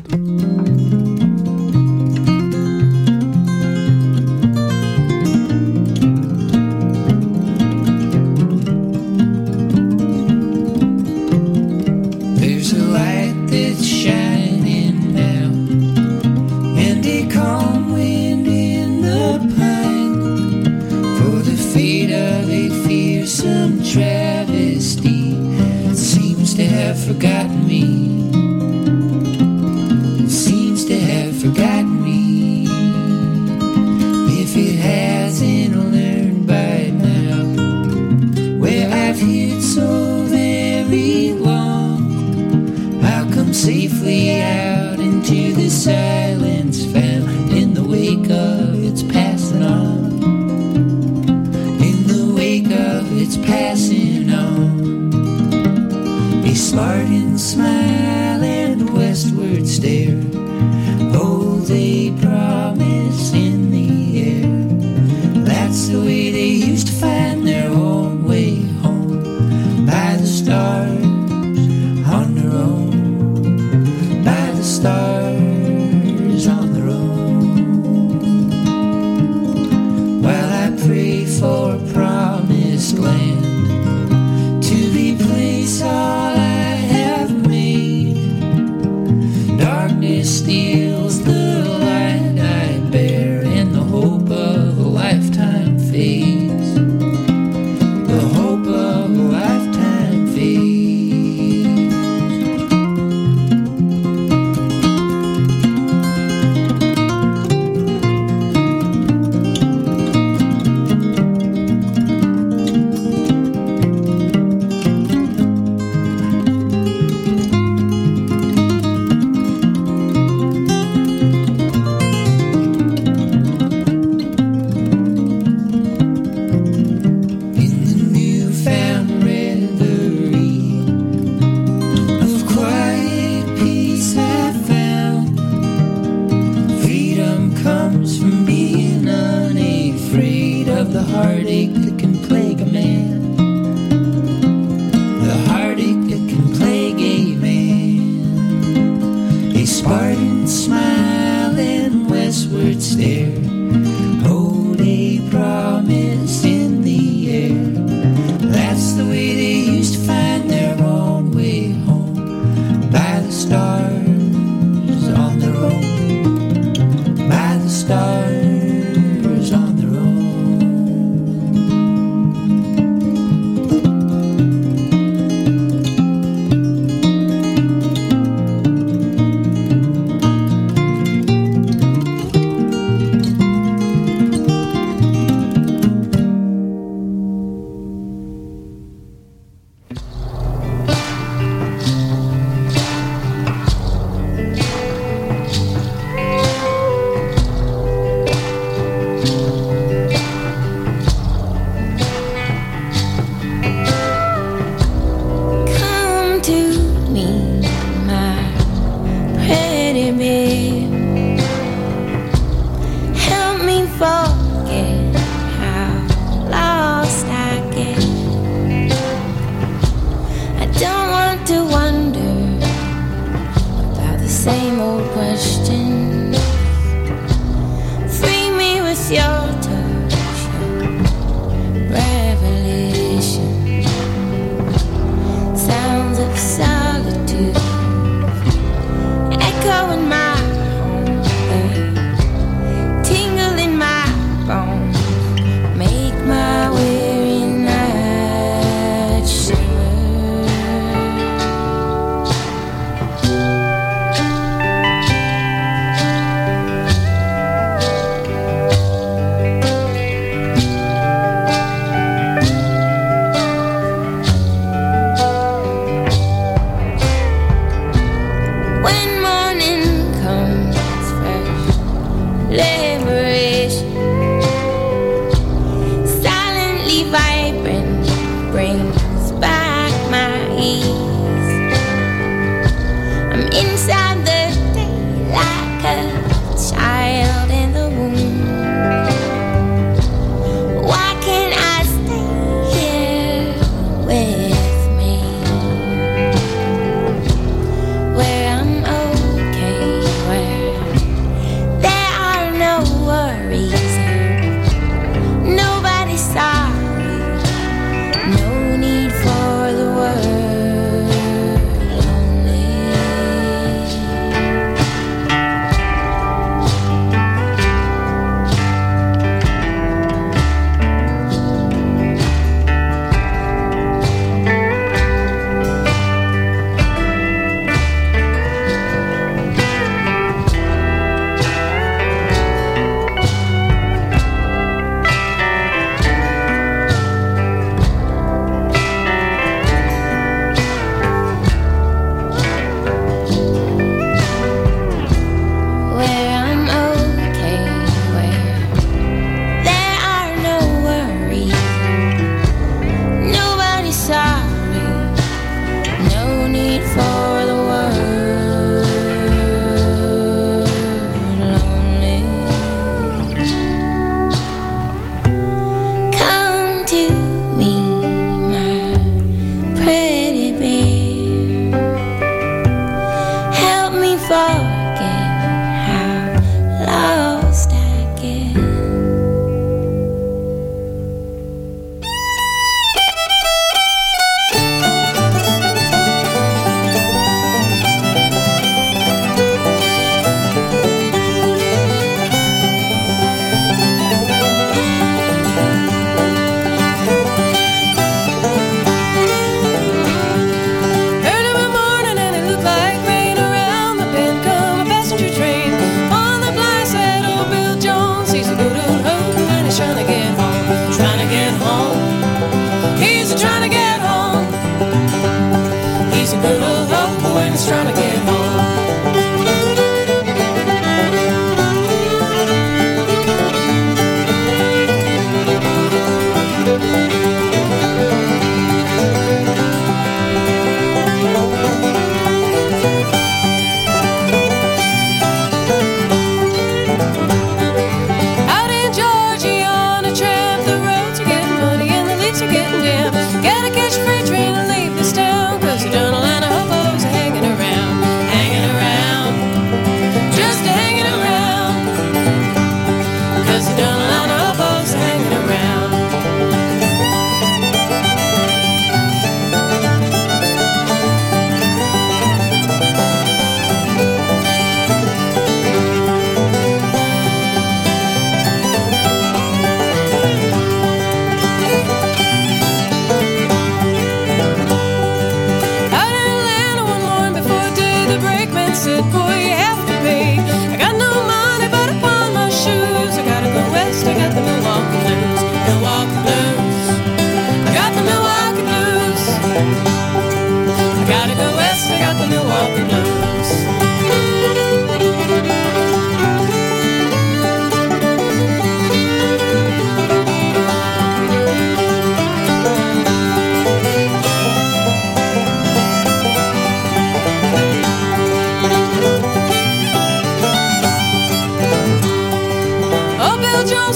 [SPEAKER 15] Stars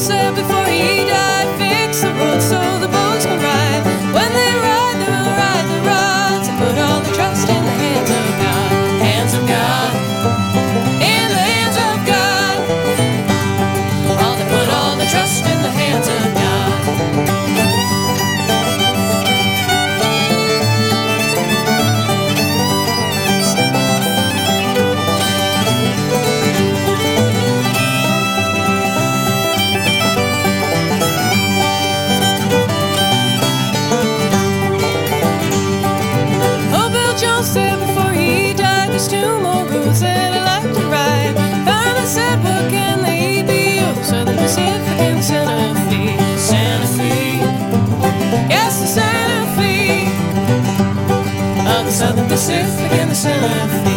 [SPEAKER 16] before he Southern Pacific and the Santa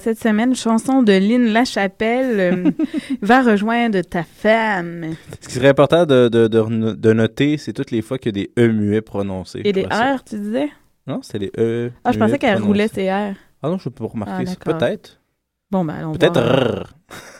[SPEAKER 4] cette semaine, chanson de Lynn Lachapelle, euh, Va rejoindre ta femme.
[SPEAKER 17] Ce qui serait important de, de, de, de noter, c'est toutes les fois qu'il y a des E muets prononcés.
[SPEAKER 4] Et des. R, tu disais?
[SPEAKER 17] Non, c'est les E.
[SPEAKER 4] Ah, je pensais qu'elle roulait ses R.
[SPEAKER 17] Ah non, je peux pas remarquer
[SPEAKER 4] Ah.
[SPEAKER 17] Peut-être.
[SPEAKER 4] Bon, ben, allons
[SPEAKER 17] Peut-être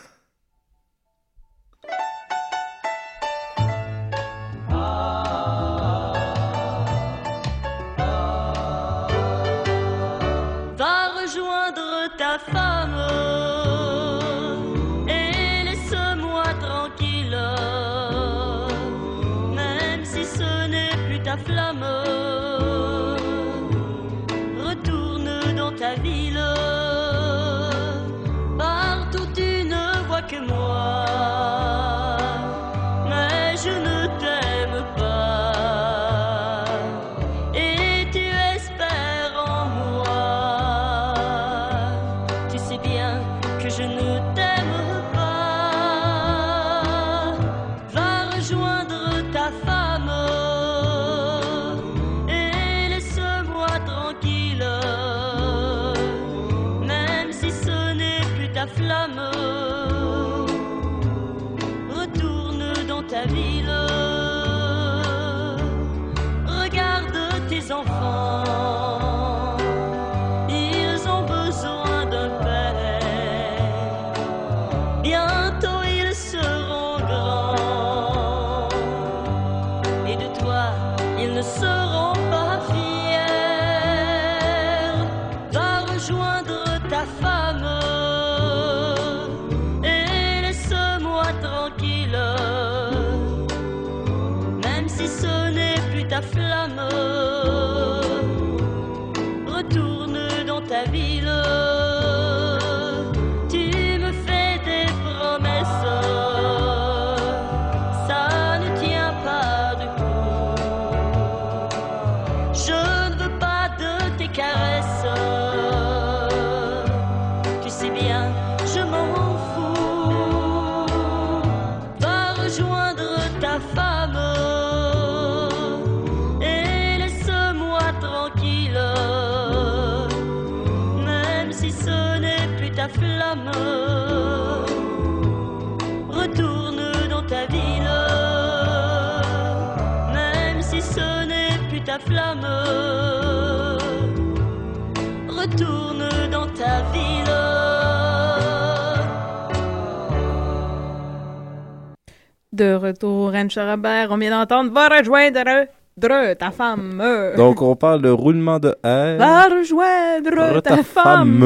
[SPEAKER 4] Robert, on vient d'entendre Va rejoindre dre, ta femme.
[SPEAKER 17] Donc, on parle de roulement de R.
[SPEAKER 4] Va rejoindre
[SPEAKER 17] Re-
[SPEAKER 4] ta, femme.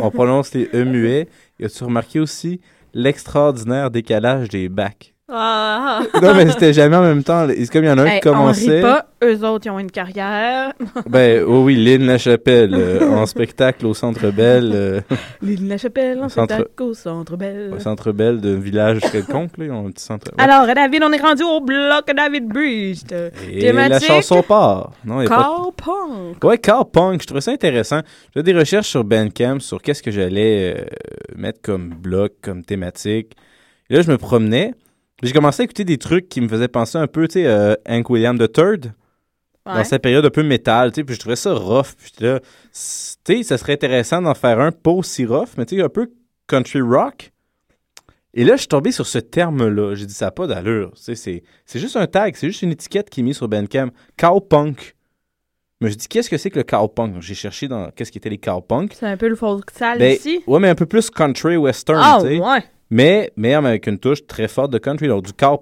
[SPEAKER 17] On prononce les E muets. Et as-tu remarqué aussi l'extraordinaire décalage des bacs?
[SPEAKER 4] Ah.
[SPEAKER 17] non, mais c'était jamais en même temps. C'est comme il y en a un
[SPEAKER 4] Hey,
[SPEAKER 17] qui
[SPEAKER 4] On
[SPEAKER 17] commençait.
[SPEAKER 4] rit pas, eux autres, ils ont une carrière.
[SPEAKER 17] Ben, oh oui, Lynn Lachapelle, euh, en spectacle au Centre Belle. euh,
[SPEAKER 4] L'île La Chapelle, en
[SPEAKER 17] centre-
[SPEAKER 4] spectacle au Centre Belle.
[SPEAKER 17] au Centre Belle d'un village quelconque, là. Ils ont un petit centre. ouais.
[SPEAKER 4] Alors, David, on est rendu au bloc David Breast.
[SPEAKER 17] Et la chanson part. Non, il y a pas
[SPEAKER 4] Punk.
[SPEAKER 17] Ouais, Carl Punk, je trouvais ça intéressant. Je faisais des recherches sur Bandcamp sur qu'est-ce que j'allais euh, mettre comme bloc, comme thématique. Et là, je me promenais. J'ai commencé à écouter des trucs qui me faisaient penser un peu, tu sais, euh, Hank William III.
[SPEAKER 4] Ouais.
[SPEAKER 17] Dans sa période un peu métal, tu sais, puis je trouvais ça rough. Puis là, tu sais, ça serait intéressant d'en faire un pas aussi rough, mais tu sais, un peu country rock. Et là, je suis tombé sur ce terme-là. J'ai dit, ça n'a pas d'allure. Tu sais, c'est c'est juste un tag, c'est juste une étiquette qui est mise sur Bandcamp. Cowpunk. Mais je dis, qu'est-ce que c'est que le cowpunk? J'ai cherché dans qu'est-ce qui était les cowpunk.
[SPEAKER 4] C'est un peu le folk sale
[SPEAKER 17] Ben,
[SPEAKER 4] ici.
[SPEAKER 17] ouais, mais un peu plus country western,
[SPEAKER 4] Ah,
[SPEAKER 17] tu sais.
[SPEAKER 4] ouais.
[SPEAKER 17] Mais, mais avec une touche très forte de country, donc du car.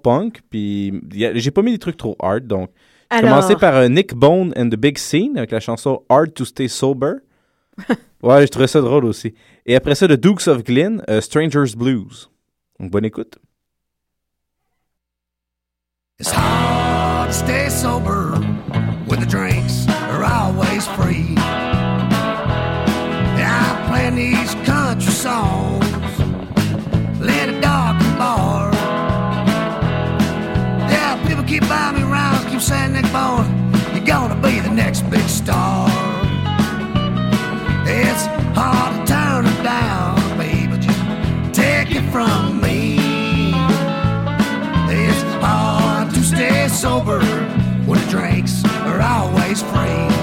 [SPEAKER 17] Puis j'ai pas mis des trucs trop hard, donc. J'ai commencé par euh, Nick Bone and the Big Scene avec la chanson Hard to Stay Sober. ouais, je trouvais ça drôle aussi. Et après ça, The Dukes of Glynn, euh, Strangers Blues. Donc, bonne écoute.
[SPEAKER 18] It's hard to stay sober when the drinks are always free. These country songs. It's hard to turn it down, baby. Just take it from me. It's hard to stay sober when the drinks are always free.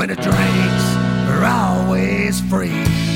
[SPEAKER 18] when the drinks are always free.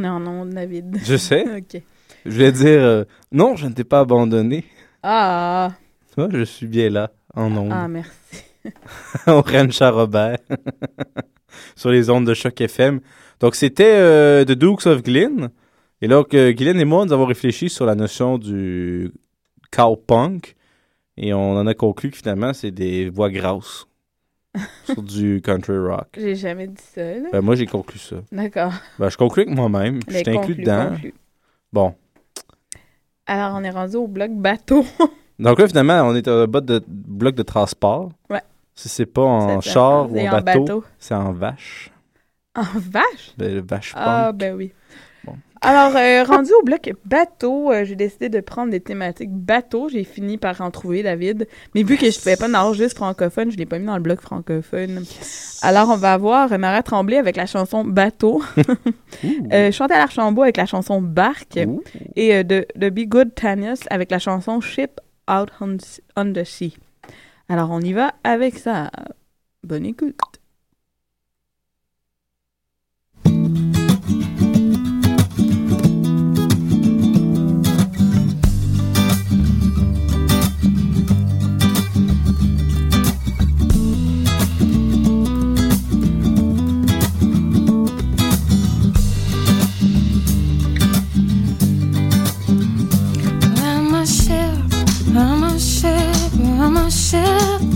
[SPEAKER 4] On est en onde, David.
[SPEAKER 5] Je sais.
[SPEAKER 4] OK.
[SPEAKER 5] Je voulais dire, euh, non, je ne t'ai pas abandonné.
[SPEAKER 4] Ah,
[SPEAKER 5] vois, je suis bien là, en ondes.
[SPEAKER 4] ah, merci.
[SPEAKER 5] au Rancha Robert. sur les ondes de choc FM. Donc, c'était euh, The Dukes of Glynn. Et là, que Glenn et moi, nous avons réfléchi sur la notion du cowpunk. Et on en a conclu que finalement, c'est des voix grasses sur du country rock.
[SPEAKER 4] J'ai jamais dit ça, là.
[SPEAKER 5] Ben, moi, j'ai conclu ça.
[SPEAKER 4] D'accord.
[SPEAKER 5] Ben, je conclus avec moi-même. Je t'inclus dedans.
[SPEAKER 4] conclu.
[SPEAKER 5] Bon.
[SPEAKER 4] Alors, on est rendu au bloc bateau.
[SPEAKER 5] Donc là, finalement, on est un bot de, bloc de transport.
[SPEAKER 4] Ouais.
[SPEAKER 5] Si c'est pas en char ou en bateau,
[SPEAKER 4] bateau.
[SPEAKER 5] c'est en vache.
[SPEAKER 4] En vache?
[SPEAKER 5] Ben, le vache
[SPEAKER 4] Ah,
[SPEAKER 5] punk.
[SPEAKER 4] ben oui. Alors, euh, rendu au bloc bateau, euh, j'ai décidé de prendre des thématiques bateau. J'ai fini par en trouver, David. Mais vu que je ne fais pas dans juste francophone, je l'ai pas mis dans le bloc francophone. Alors, on va avoir Marat Tremblay avec la chanson Bateau. euh, Chantal Archambault avec la chanson Barque. Et euh, de, de Be Good Tanius avec la chanson Ship Out on, on the Sea. Alors, on y va avec ça. Bonne écoute.
[SPEAKER 19] Ship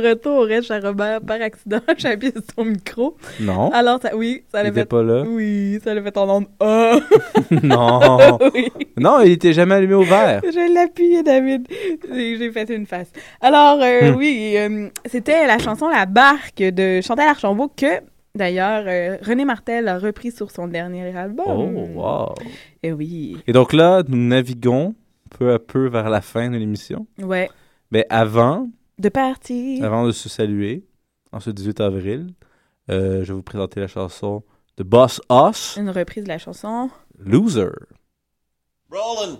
[SPEAKER 4] de retour au reste à Robert, par accident, j'ai appuyé sur son micro.
[SPEAKER 5] Non.
[SPEAKER 4] Alors, ça, oui, ça
[SPEAKER 5] Il
[SPEAKER 4] l'a
[SPEAKER 5] était
[SPEAKER 4] fait.
[SPEAKER 5] pas là?
[SPEAKER 4] Oui, ça l'a fait en onde. Ah!
[SPEAKER 5] non.
[SPEAKER 4] oui.
[SPEAKER 5] Non, il était jamais allumé au vert.
[SPEAKER 4] Je l'ai appuyé, David. J'ai j'ai fait une face. Alors, euh,
[SPEAKER 5] Hmm.
[SPEAKER 4] oui, euh, c'était la chanson La Barque de Chantal Archambault que, d'ailleurs, euh, René Martel a repris sur son dernier album.
[SPEAKER 5] Oh, wow.
[SPEAKER 4] Et oui.
[SPEAKER 5] Et donc là, nous naviguons peu à peu vers la fin de l'émission.
[SPEAKER 4] Ouais.
[SPEAKER 5] Mais avant,
[SPEAKER 4] De partir.
[SPEAKER 5] avant de se saluer, en ce 18 avril, euh, je vais vous présenter la chanson de Boss Us,
[SPEAKER 4] Une reprise de la chanson.
[SPEAKER 5] Loser.
[SPEAKER 20] Rolling.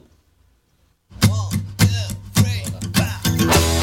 [SPEAKER 21] time of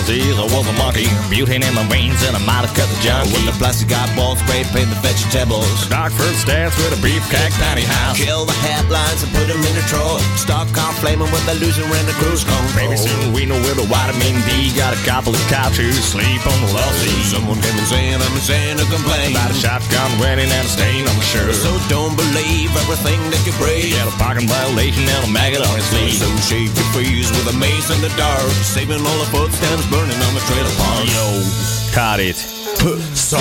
[SPEAKER 21] chimpanzees, I was a monkey. Butane in my veins and I'm out of cut the junkie.
[SPEAKER 20] With the plastic eyeball spray paint the vegetables.
[SPEAKER 21] Dark fruit stance with a beefcake tiny house.
[SPEAKER 20] Kill the headlines and put them in the drawer. Stock car flaming with the loser and the cruise control.
[SPEAKER 21] Baby, soon we know where the vitamin D got a couple of couches sleep on the love seat.
[SPEAKER 20] Someone came and saying I'm insane to complain.
[SPEAKER 21] About a shotgun wedding and a stain on the shirt.
[SPEAKER 20] So don't believe everything that you read.
[SPEAKER 21] Got a parking violation and a maggot on his sleeve.
[SPEAKER 20] So shake your face with a mace in the dark. Saving all the footsteps burning on the trailer park.
[SPEAKER 21] Yo, cut it.
[SPEAKER 20] Soy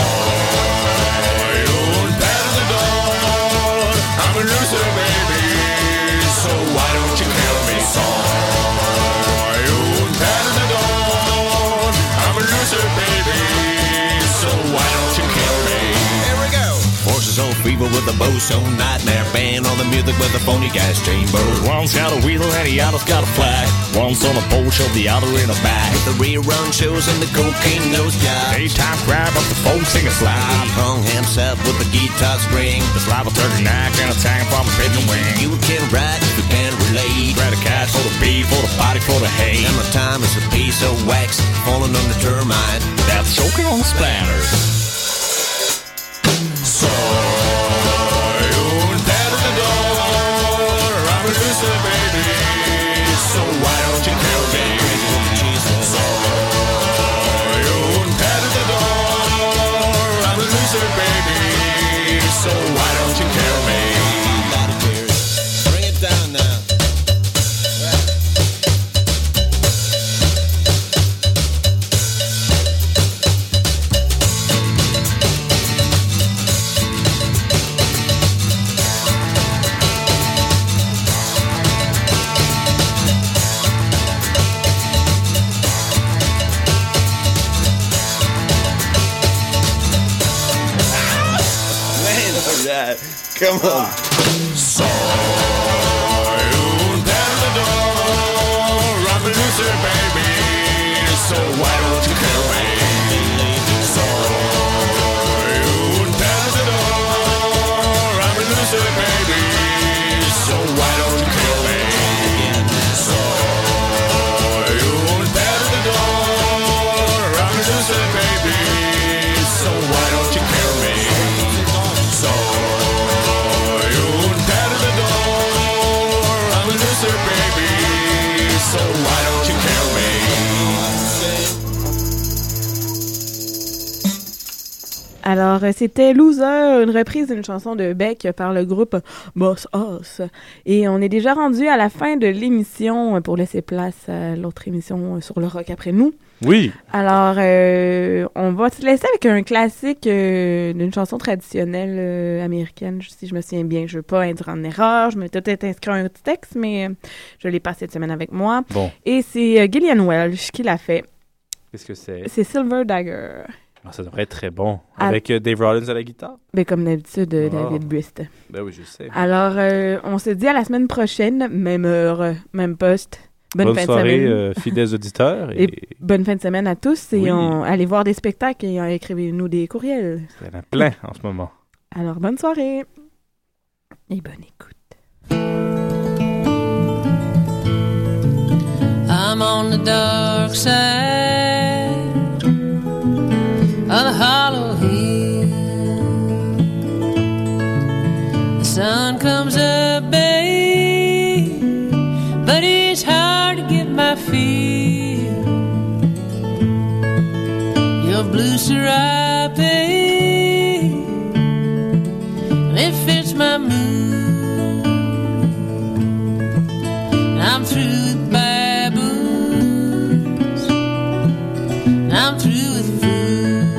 [SPEAKER 21] un perdedor. I'm a loser, baby. So why don't you kill me? Soy un perdedor. I'm a loser, baby. So why don't you kill me?
[SPEAKER 20] Here we go. Forces on fever with a boson nightmare band on the music with a phony gas chamber.
[SPEAKER 21] One's got a wheel and the other's got a flag. One's on a pole, shove the other in a bag.
[SPEAKER 20] The rerun shows and the cocaine nose job.
[SPEAKER 21] Daytime grab up the phone, sing a slide.
[SPEAKER 20] Hung himself with the guitar string.
[SPEAKER 21] The slab of turkey neck and a tank from a pigeon wing.
[SPEAKER 20] You can ride if you can relate.
[SPEAKER 21] Grab a cat for the beef, for the body, for the hay.
[SPEAKER 20] And my time is a piece of wax falling on the termite.
[SPEAKER 21] That's choking on the splatters.
[SPEAKER 20] Soy
[SPEAKER 4] c'était Loser, une reprise d'une chanson de Beck par le groupe Boss Us. Et on est déjà rendu à la fin de l'émission pour laisser place à l'autre émission sur le rock après nous.
[SPEAKER 5] Oui.
[SPEAKER 4] Alors, euh, on va se laisser avec un classique euh, d'une chanson traditionnelle euh, américaine, si je me souviens bien. Je veux pas être en erreur, je m'étais peut-être inscrit un petit texte, mais euh, je l'ai pas cette semaine avec moi.
[SPEAKER 5] Bon.
[SPEAKER 4] Et c'est Gillian Welch qui l'a fait.
[SPEAKER 5] Qu'est-ce que c'est?
[SPEAKER 4] C'est Silver Dagger.
[SPEAKER 5] Ah, ça devrait être très bon.
[SPEAKER 4] Ah.
[SPEAKER 5] Avec euh, Dave Rollins à la guitare?
[SPEAKER 4] Ben, comme d'habitude, euh,
[SPEAKER 5] Ah.
[SPEAKER 4] David Brist.
[SPEAKER 5] Ben oui, je sais.
[SPEAKER 4] Alors, euh, on se dit à la semaine prochaine, même heure, même poste. Bonne,
[SPEAKER 5] Bonne
[SPEAKER 4] fin
[SPEAKER 5] soirée,
[SPEAKER 4] de semaine.
[SPEAKER 5] euh, fidèles auditeurs. Et,
[SPEAKER 4] Et bonne fin de semaine à tous. Et
[SPEAKER 5] Oui.
[SPEAKER 4] on, allez voir des spectacles et écrivez-nous des courriels.
[SPEAKER 5] il y en a plein en ce moment.
[SPEAKER 4] Alors, bonne soirée. Et bonne écoute.
[SPEAKER 22] I'm on the dark side of
[SPEAKER 7] blue serape. And it fits my mood. And I'm through with baboons. And I'm through with food.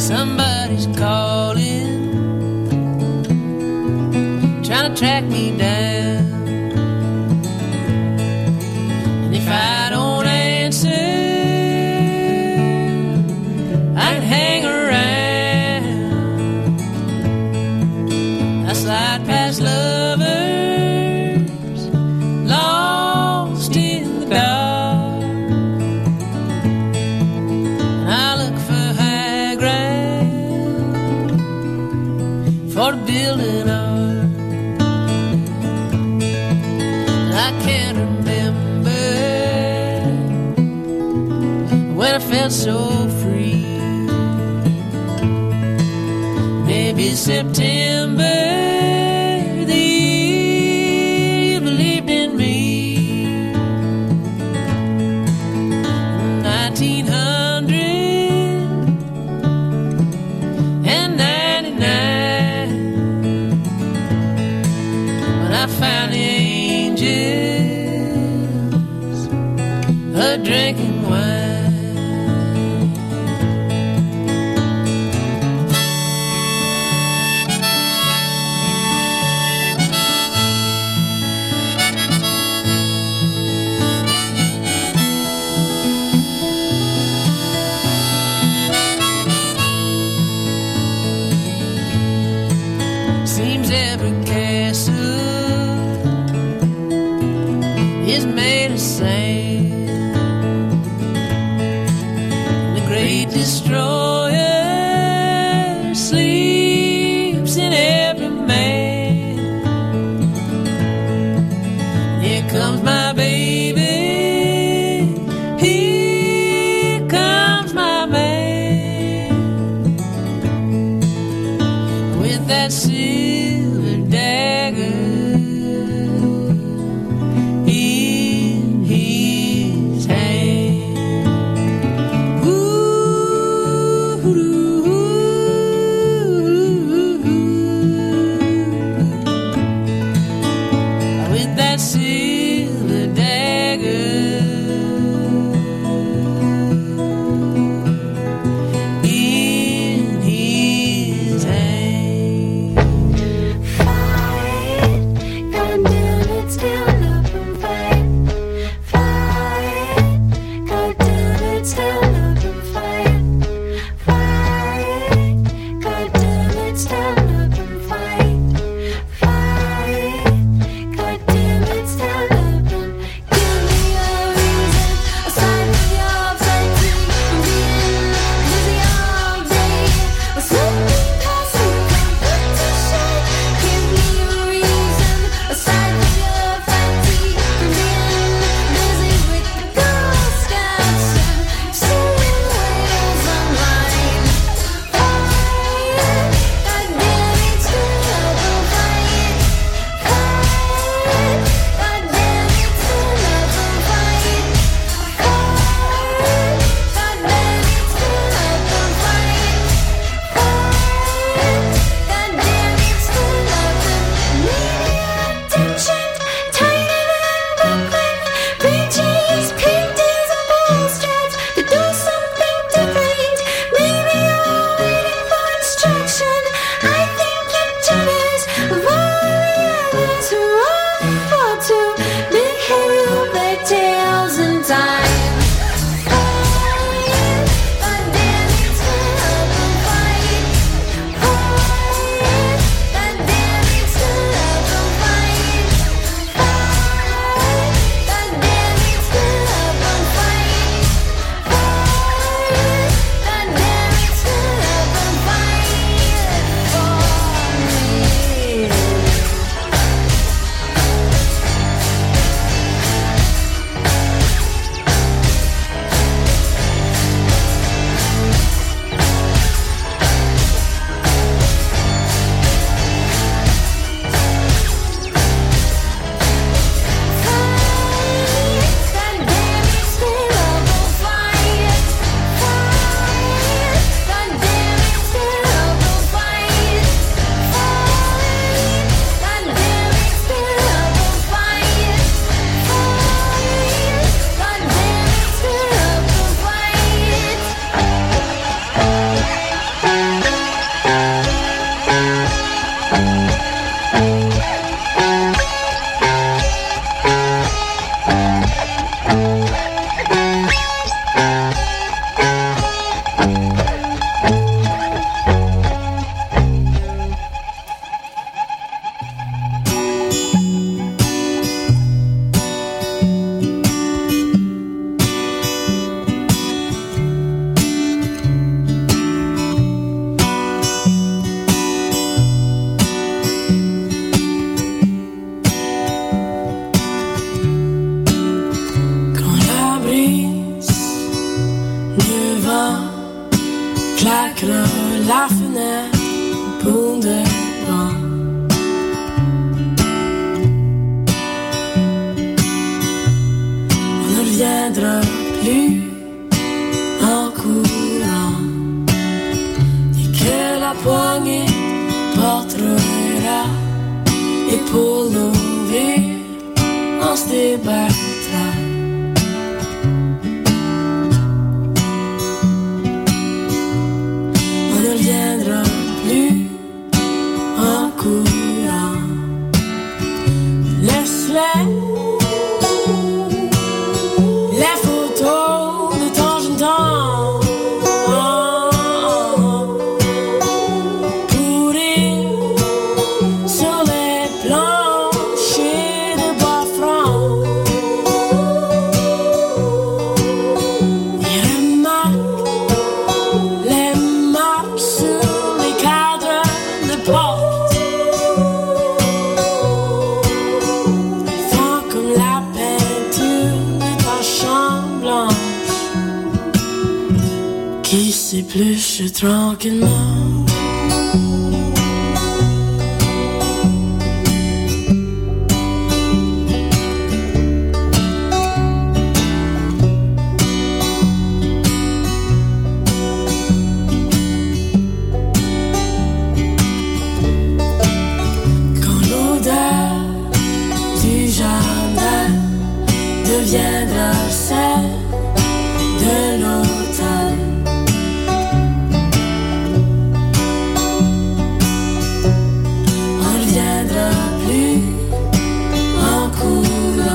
[SPEAKER 7] Somebody's calling, trying to track me so free. Maybe September.